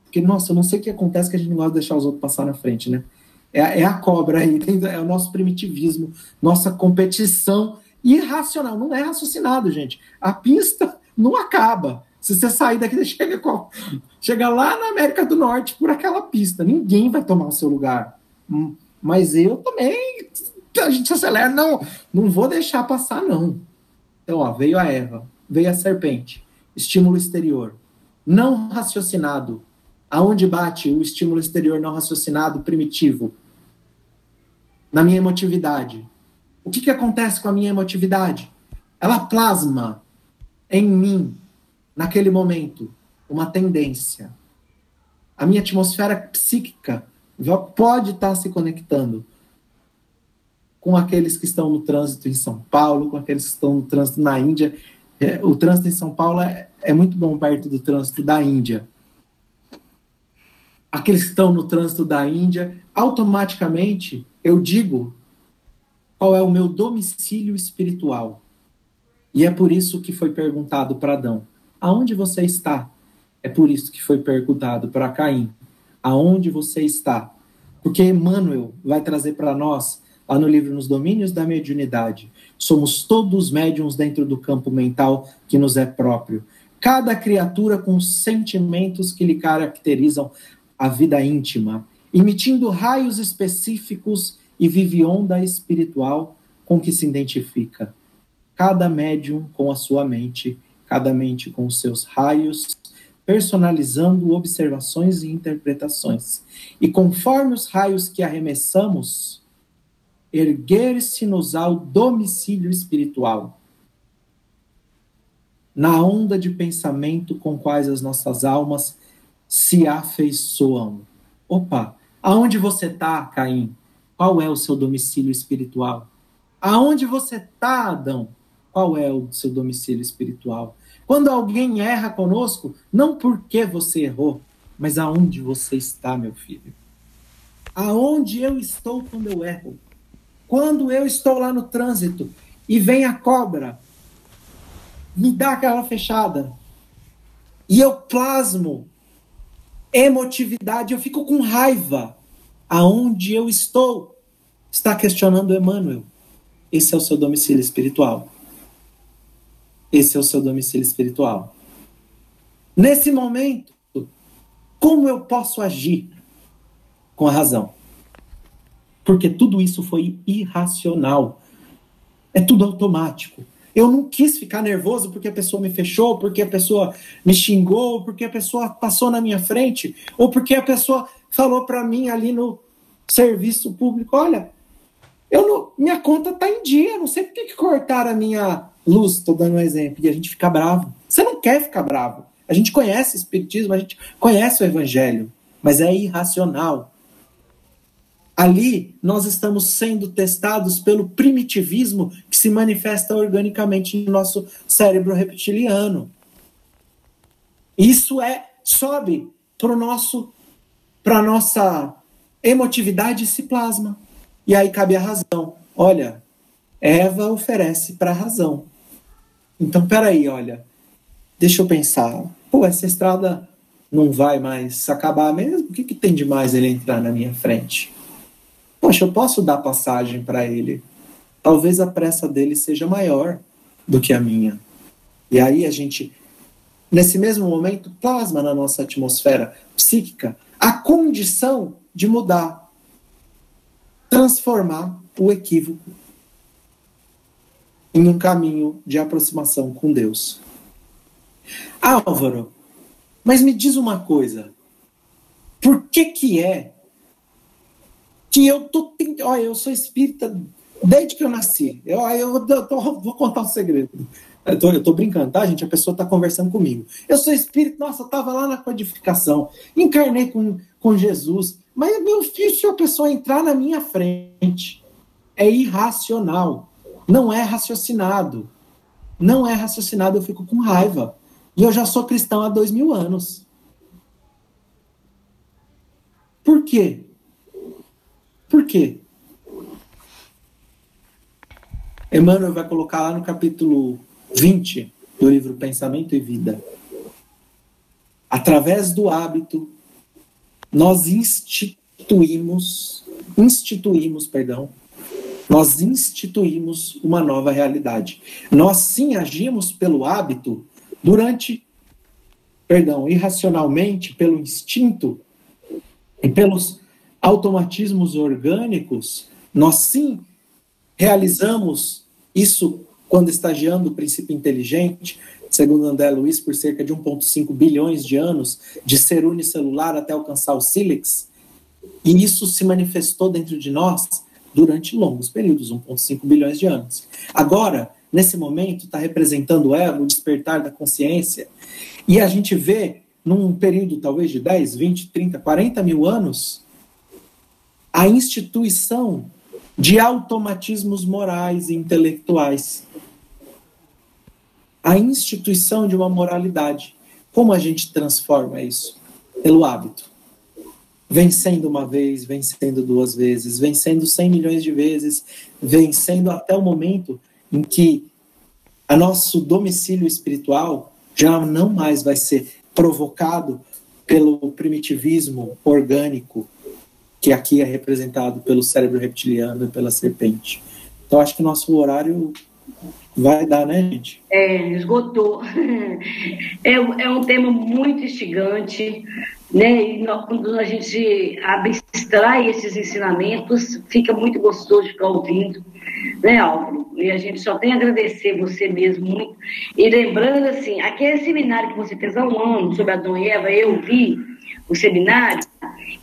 Porque, nossa, eu não sei o que acontece que a gente não gosta de deixar os outros passar na frente, né? É, é a cobra aí, é o nosso primitivismo, nossa competição irracional. Não é raciocinado, gente. A pista não acaba. Se você sair daqui, você chega, chega lá na América do Norte por aquela pista. Ninguém vai tomar o seu lugar. Hum, mas eu também. A gente acelera. Não, não vou deixar passar, não. Então, ó, veio a Eva, veio a serpente. Estímulo exterior. Não raciocinado. Aonde bate o estímulo exterior não raciocinado primitivo? Na minha emotividade. O que, que acontece com a minha emotividade? Ela plasma em mim naquele momento, uma tendência. A minha atmosfera psíquica pode estar se conectando com aqueles que estão no trânsito em São Paulo, com aqueles que estão no trânsito na Índia. É, o trânsito em São Paulo é, é muito bom perto do trânsito da Índia. Aqueles que estão no trânsito da Índia, automaticamente eu digo qual é o meu domicílio espiritual. E é por isso que foi perguntado para Adão: Aonde você está? É por isso que foi perguntado para Caim: Aonde você está? Porque Emmanuel vai trazer para nós, lá no livro Nos Domínios da Mediunidade, somos todos médiums dentro do campo mental que nos é próprio. Cada criatura com sentimentos que lhe caracterizam a vida íntima, emitindo raios específicos e vive onda espiritual com que se identifica. Cada médium com a sua mente cada mente com os seus raios, personalizando observações e interpretações. E conforme os raios que arremessamos, erguer-se-nos ao domicílio espiritual, na onda de pensamento com quais as nossas almas se afeiçoam. Opa, aonde você está, Caim? Qual é o seu domicílio espiritual? Aonde você está, Adão? Qual é o seu domicílio espiritual? Quando alguém erra conosco, não porque você errou, mas aonde você está, meu filho. Aonde eu estou quando eu erro. Quando eu estou lá no trânsito e vem a cobra, me dá aquela fechada. E eu plasmo emotividade, eu fico com raiva. Aonde eu estou? Está questionando Emmanuel. Esse é o seu domicílio espiritual. Esse é o seu domicílio espiritual. Nesse momento, como eu posso agir com a razão? Porque tudo isso foi irracional. É tudo automático. Eu não quis ficar nervoso porque a pessoa me fechou, porque a pessoa me xingou, porque a pessoa passou na minha frente, ou porque a pessoa falou para mim ali no serviço público: olha, eu não, minha conta tá em dia, não sei por que, cortaram a minha luz, estou dando um exemplo, e a gente fica bravo. Você não quer ficar bravo. A gente conhece o Espiritismo, a gente conhece o Evangelho, mas é irracional. Ali nós estamos sendo testados pelo primitivismo que se manifesta organicamente no nosso cérebro reptiliano. Isso é sobe para nosso para nossa emotividade e se plasma. E aí cabe a razão. Olha, Eva oferece para a razão. Então, peraí, olha, deixa eu pensar. Pô, essa estrada não vai mais acabar mesmo? O que, que tem de mais ele entrar na minha frente? Poxa, eu posso dar passagem para ele. Talvez a pressa dele seja maior do que a minha. E aí a gente, nesse mesmo momento, plasma na nossa atmosfera psíquica a condição de mudar. transformar o equívoco em um caminho de aproximação com Deus. Álvaro, mas me diz uma coisa. Por que que é que eu tô olha, eu sou espírita desde que eu nasci. Eu, eu, eu tô, vou contar um segredo. Eu tô, eu tô, brincando, tá, gente? A pessoa tá conversando comigo. Eu sou espírito, nossa, eu tava lá na codificação, encarnei com, com Jesus, mas é meu filho, se a pessoa entrar na minha frente, é irracional, não é raciocinado. Não é raciocinado, eu fico com raiva. E eu já sou cristão há dois mil anos. Por quê? Por quê? Emmanuel vai colocar lá no capítulo 20 do livro Pensamento e Vida. Através do hábito, nós instituímos, instituímos, perdão, nós instituímos uma nova realidade. Nós sim agimos pelo hábito durante, perdão, irracionalmente, pelo instinto e pelos automatismos orgânicos, nós sim realizamos isso quando estagiando o princípio inteligente, segundo André Luiz, por cerca de 1,5 bilhões de anos, de ser unicelular até alcançar o sílex, e isso se manifestou dentro de nós durante longos períodos 1,5 bilhões de anos. Agora, nesse momento, está representando o ego, o despertar da consciência, e a gente vê, num período talvez de 10, 20, 30, 40 mil anos, a instituição de automatismos morais e intelectuais. A instituição de uma moralidade. Como a gente transforma isso? Pelo hábito. Vencendo uma vez, vencendo duas vezes, vencendo 100 milhões de vezes, vencendo até o momento em que a nosso domicílio espiritual já não mais vai ser provocado pelo primitivismo orgânico, que aqui é representado pelo cérebro reptiliano e pela serpente. Então, acho que nosso horário vai dar, né, gente? É, esgotou. É, é um tema muito instigante, né? E quando a gente abstrai esses ensinamentos, fica muito gostoso de ficar ouvindo, né, Álvaro? E a gente só tem a agradecer você mesmo muito. E lembrando, assim, aquele seminário que você fez há um ano sobre Adão e Eva, eu vi o seminário,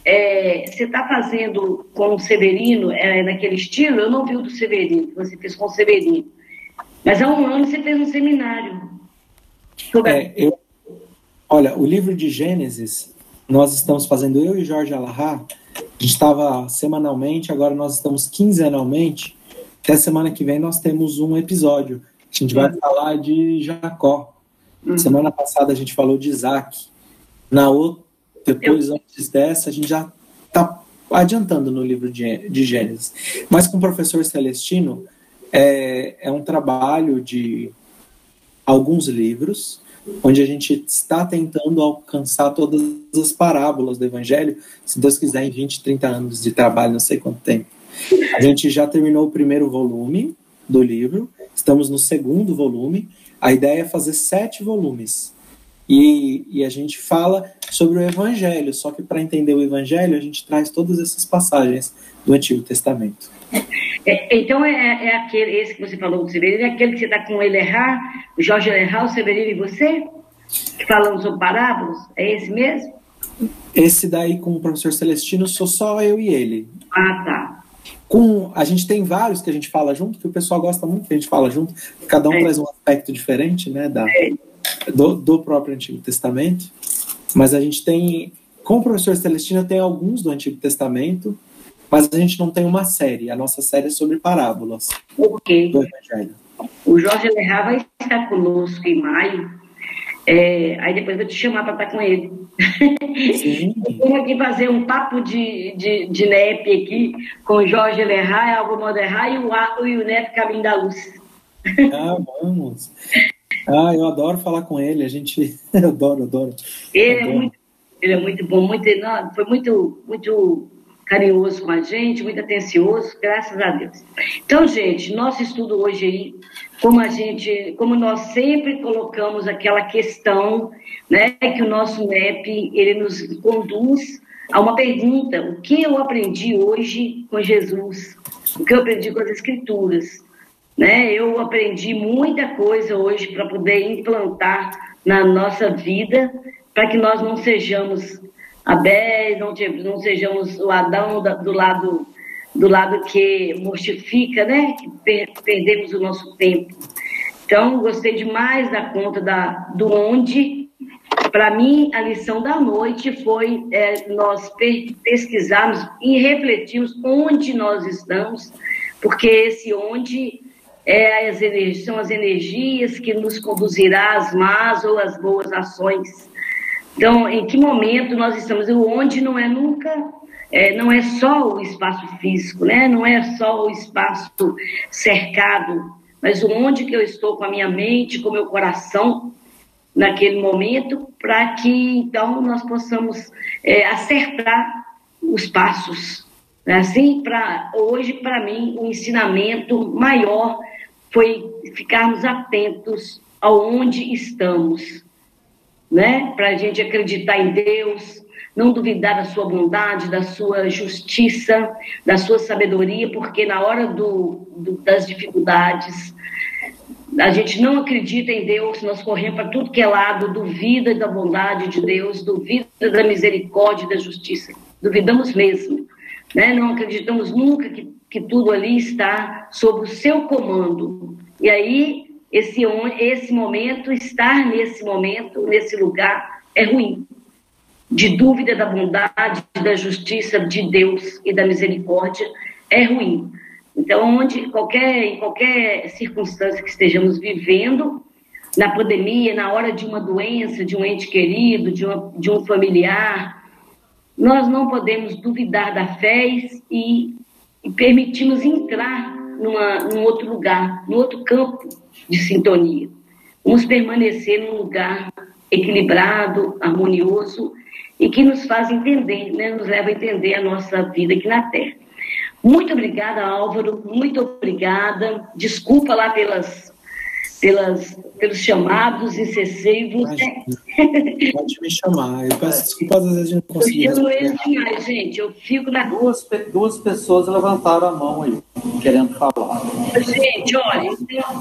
é, você está fazendo com o Severino, é, naquele estilo? Eu não vi o do Severino, que você fez com o Severino. Mas há um ano você fez um seminário. Sobre é, eu, olha, o livro de Gênesis, nós estamos fazendo, eu e Jorge Alahá, a gente estava semanalmente, agora nós estamos quinzenalmente. Até semana que vem nós temos um episódio. A gente vai uhum. falar de Jacó. Uhum. Semana passada a gente falou de Isaac. Na outra depois, Eu... antes dessa, a gente já está adiantando no livro de, de Gênesis. Mas com o professor Celestino, é, é um trabalho de alguns livros, onde a gente está tentando alcançar todas as parábolas do Evangelho, se Deus quiser, em 20, 30 anos de trabalho, não sei quanto tempo. A gente já terminou o primeiro volume do livro, estamos no segundo volume. A ideia é fazer sete volumes. E, e a gente fala sobre o Evangelho, só que para entender o Evangelho, a gente traz todas essas passagens do Antigo Testamento. É, então é, é, aquele, esse que você falou do Severino, é aquele que você está com ele errar, o Jorge errar, o Severino e você? Que falamos sobre parábolas? É esse mesmo? Esse daí com o professor Celestino sou só eu e ele. Ah, tá. Com, a gente tem vários que a gente fala junto, que o pessoal gosta muito que a gente fala junto, cada um é. traz um aspecto diferente, né, da, é do, do próprio Antigo Testamento, mas a gente tem, com o professor Celestino, tem alguns do Antigo Testamento, mas a gente não tem uma série. A nossa série é sobre parábolas okay. do Evangelho. O Jorge Lerra vai estar conosco em maio. É, aí depois vou te chamar para estar com ele. Vamos aqui fazer um papo de, de, de NEP aqui com o Jorge Lerra, Alvo Moderra e o, e o NEP Caminho da Luz. Ah, vamos. Ah, eu adoro falar com ele, a gente adoro, adoro. Ele, é adoro. É muito, ele é muito bom, muito, não, foi muito, muito carinhoso com a gente, muito atencioso, graças a Deus. Então, gente, nosso estudo hoje aí, como a gente, como nós sempre colocamos aquela questão, né, que o nosso MEP, ele nos conduz a uma pergunta: o que eu aprendi hoje com Jesus? O que eu aprendi com as Escrituras? Né? Eu aprendi muita coisa hoje para poder implantar na nossa vida, para que nós não sejamos Abel, não, não sejamos o Adão do lado do lado que mortifica, né? Que per perdemos o nosso tempo. Então, gostei demais da conta da, do onde. Para mim, a lição da noite foi é, nós pesquisarmos e refletirmos onde nós estamos, porque esse onde é as energias, são as energias que nos conduzirá às más ou às boas ações. Então, em que momento nós estamos? O onde não é nunca, é, não é só o espaço físico, né? não é só o espaço cercado, mas onde que eu estou com a minha mente, com o meu coração naquele momento, para que então nós possamos é, acertar os passos. Né? Assim, para hoje, para mim, o ensinamento maior foi ficarmos atentos aonde estamos, né? Para a gente acreditar em Deus, não duvidar da sua bondade, da sua justiça, da sua sabedoria, porque na hora do, do, das dificuldades, a gente não acredita em Deus, nós corremos para tudo que é lado, duvida da bondade de Deus, duvida da misericórdia e da justiça. Duvidamos mesmo. Né? Não acreditamos nunca que, que tudo ali está sob o seu comando. E aí, esse, esse momento, estar nesse momento, nesse lugar, é ruim de dúvida da bondade, da justiça de Deus e da misericórdia é ruim. Então, onde qualquer, em qualquer circunstância que estejamos vivendo, na pandemia, na hora de uma doença, de um ente querido, de, uma, de um familiar, nós não podemos duvidar da fé e, e permitirmos entrar numa, num outro lugar, num outro campo de sintonia. Vamos permanecer num lugar equilibrado, harmonioso e que nos faz entender, né, nos leva a entender a nossa vida aqui na Terra. Muito obrigada, Álvaro, muito obrigada. Desculpa lá pelas pelas, pelos chamados incessivos. Né? Pode me chamar. Eu peço desculpas, às vezes a gente não consegue. Eu fico demais, gente. Eu fico na. Duas, duas pessoas levantaram a mão aí, querendo falar. Gente, olha,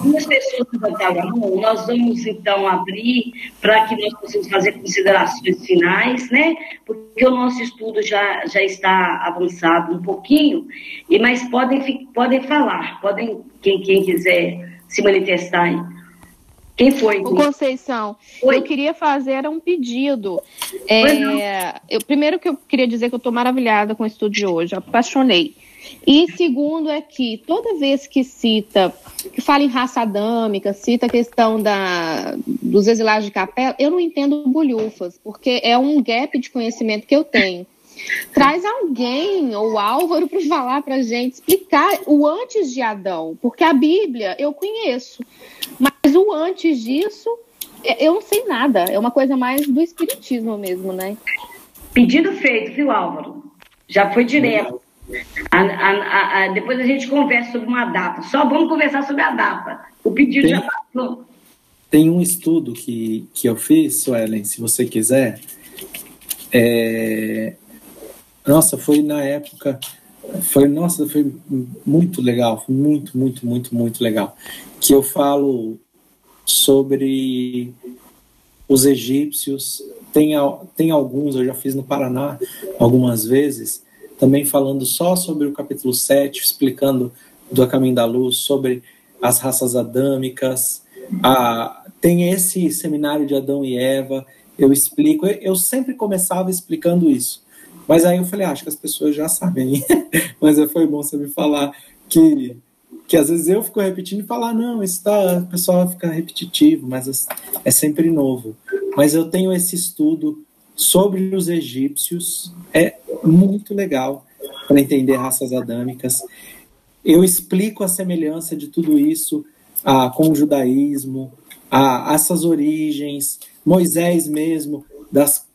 duas pessoas levantaram a mão. Nós vamos então abrir para que nós possamos fazer considerações finais, né? Porque o nosso estudo já, já está avançado um pouquinho, e mas podem, podem falar, podem, quem, quem quiser se manifestar. Quem foi? O Conceição, Oi? eu queria fazer um pedido. É, eu, primeiro que eu queria dizer que eu estou maravilhada com o estudo de hoje, apaixonei. E segundo é que toda vez que cita, que fala em raça adâmica, cita a questão da, dos exilados de capela, eu não entendo bolhufas, porque é um gap de conhecimento que eu tenho. Traz alguém, ou Álvaro, para falar para gente, explicar o antes de Adão, porque a Bíblia eu conheço, mas o antes disso eu não sei nada, é uma coisa mais do espiritismo mesmo, né? Pedido feito, viu, Álvaro? Já foi direto. A, a, a, depois a gente conversa sobre uma data. Só vamos conversar sobre a data. O pedido tem, já passou. Tem um estudo que, que eu fiz, Suelen, se você quiser. É, nossa, foi na época. Foi, nossa, foi muito legal, foi muito, muito, muito, muito legal. Que eu falo sobre os egípcios. Tem, tem alguns, eu já fiz no Paraná algumas vezes, também falando só sobre o capítulo 7, explicando do Caminho da Luz, sobre as raças adâmicas. Ah, tem esse seminário de Adão e Eva, eu explico. Eu sempre começava explicando isso. Mas aí eu falei, ah, acho que as pessoas já sabem. Mas foi bom você me falar que, que às vezes eu fico repetindo e falar, não, isso tá, o pessoal fica repetitivo, mas é sempre novo. Mas eu tenho esse estudo sobre os egípcios, é muito legal para entender raças adâmicas. Eu explico a semelhança de tudo isso ah, com o judaísmo, ah, essas origens, Moisés mesmo, das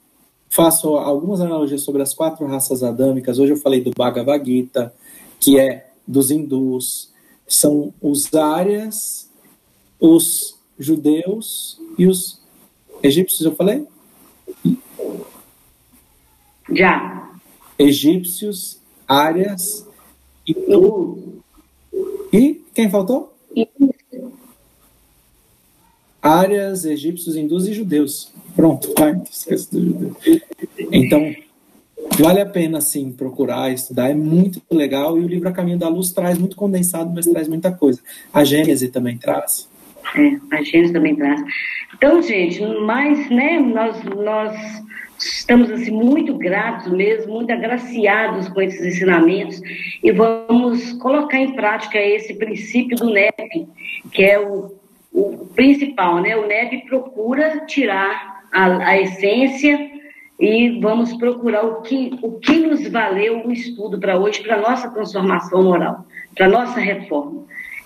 faço algumas analogias sobre as quatro raças adâmicas. Hoje eu falei do Bhagavad Gita, que é dos hindus. São os árias, os judeus e os egípcios, eu falei? Já. egípcios, áreas e, e quem faltou? Áreas, egípcios, hindus e judeus. Pronto, vai, esquece do judeu. Então, vale a pena, sim, procurar, estudar, é muito legal, e o livro A Caminho da Luz traz muito condensado, mas traz muita coisa. A Gênese também traz. É, a Gênese também traz. Então, gente, mas, né, nós, nós estamos, assim, muito gratos mesmo, muito agraciados com esses ensinamentos, e vamos colocar em prática esse princípio do NEP, que é o, o principal, né, o NEP procura tirar a, a essência e vamos procurar o que, o que nos valeu o estudo para hoje, para nossa transformação moral, para nossa reforma.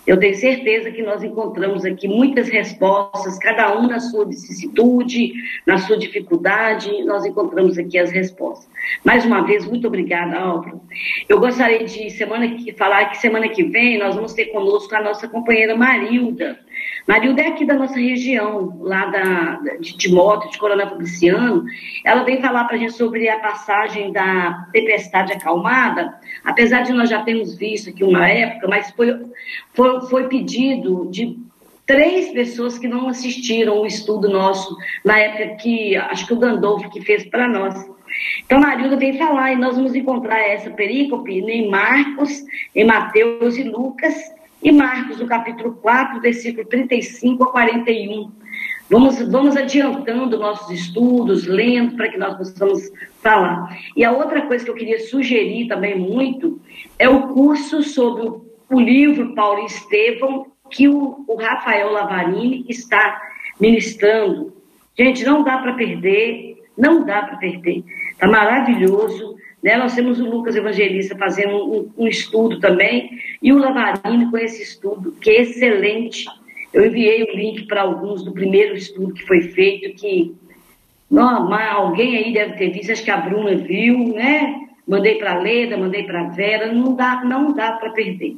Eu tenho certeza que nós encontramos aqui muitas respostas, cada um na sua vicissitude, na sua dificuldade, nós encontramos aqui as respostas. Mais uma vez, muito obrigada, Álvaro. Eu gostaria de semana que, falar que semana que vem nós vamos ter conosco a nossa companheira Marilda. Marilda é aqui da nossa região, lá da, de Timóteo, de Coronel Fabriciano. Ela vem falar para a gente sobre a passagem da tempestade acalmada, apesar de nós já termos visto aqui uma época, mas foi, foi, foi pedido de três pessoas que não assistiram o estudo nosso na época que acho que o Gandolfo que fez para nós. Então, Marilda vem falar e nós vamos encontrar essa perícope em Marcos, em Mateus e Lucas e Marcos, no capítulo 4, versículo 35 a 41. Vamos, vamos adiantando nossos estudos, lendo, para que nós possamos falar. E a outra coisa que eu queria sugerir também muito é o curso sobre o, livro Paulo Estevão, que o, o Rafael Lavarini está ministrando. Gente, não dá para perder, não dá para perder. Está maravilhoso. Né? Nós temos o Lucas Evangelista fazendo um, um estudo também, e o Lavarini com esse estudo, que é excelente. Eu enviei o link para alguns do primeiro estudo que foi feito, que não, alguém aí deve ter visto, acho que a Bruna viu, né? Mandei para a Leda, mandei para a Vera, não dá, não dá para perder.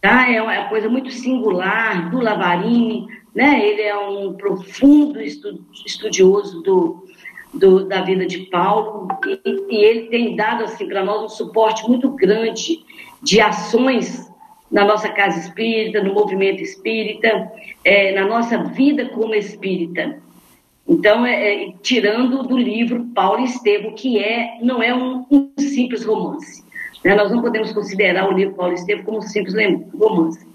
Tá? É uma coisa muito singular do Lavarini, né? Ele é um profundo estudioso do, do, da vida de Paulo e, e ele tem dado assim para nós um suporte muito grande de ações na nossa casa espírita, no movimento espírita, é, na nossa vida como espírita. Então, é, é, tirando do livro Paulo Estevam, que é, não é um, um simples romance. Né? Nós não podemos considerar o livro Paulo Estevam como um simples romance.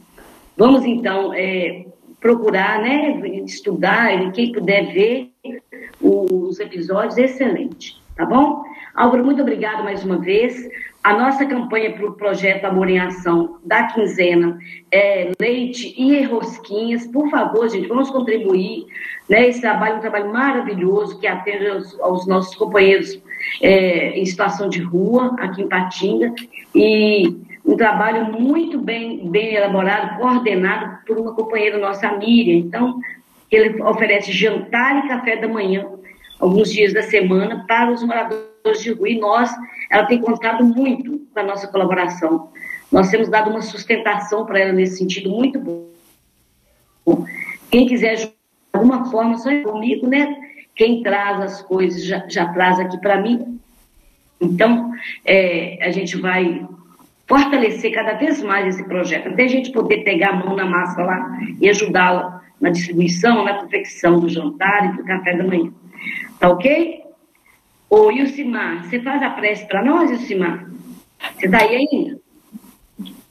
Vamos, então, é, procurar né, estudar, quem puder ver os episódios, excelente, tá bom? Álvaro, muito obrigado mais uma vez. A nossa campanha para o projeto Amor em Ação da quinzena é leite e rosquinhas. Por favor, gente, vamos contribuir. Né? Esse trabalho é um trabalho maravilhoso que atende aos, aos nossos companheiros é, em situação de rua, aqui em Patinga. E um trabalho muito bem, bem elaborado, coordenado por uma companheira nossa, a Miriam. Então, ele oferece jantar e café da manhã, alguns dias da semana, para os moradores de rua. E nós, ela tem contado muito com a nossa colaboração. Nós temos dado uma sustentação para ela nesse sentido muito bom. Quem quiser ajudar de alguma forma, só comigo, né? Quem traz as coisas já, já traz aqui para mim. Então, é, a gente vai fortalecer cada vez mais esse projeto, até a gente poder pegar a mão na massa lá e ajudá-la na distribuição, na confecção do jantar e do café da manhã. Tá ok? Ô, Ilcimar, você faz a prece para nós, Ilcimar? Você está aí ainda?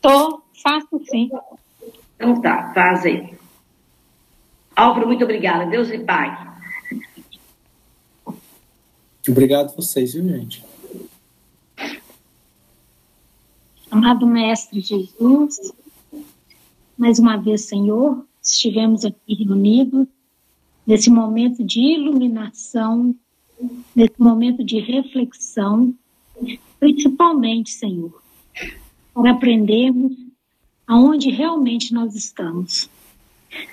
Tô, faço sim. Então tá, faz aí. Álvaro, muito obrigada. Deus e Pai. Obrigado a vocês, viu, gente? Amado Mestre Jesus, mais uma vez, Senhor, estivemos aqui reunidos nesse momento de iluminação, nesse momento de reflexão, principalmente, Senhor, para aprendermos aonde realmente nós estamos.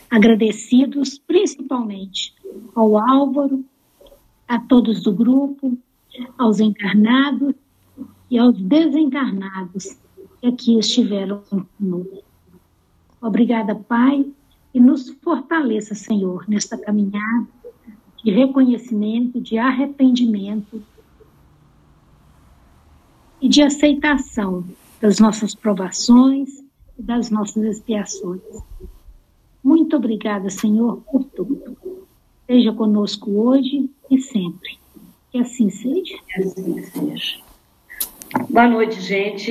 Agradecidos principalmente ao Álvaro, a todos do grupo, aos encarnados e aos desencarnados que aqui estiveram conosco. Obrigada, Pai, e nos fortaleça, Senhor, nesta caminhada de reconhecimento, de arrependimento e de aceitação das nossas provações e das nossas expiações. Muito obrigada, Senhor, por tudo. Seja conosco hoje e sempre. Que assim seja. Que assim seja. Boa noite, gente.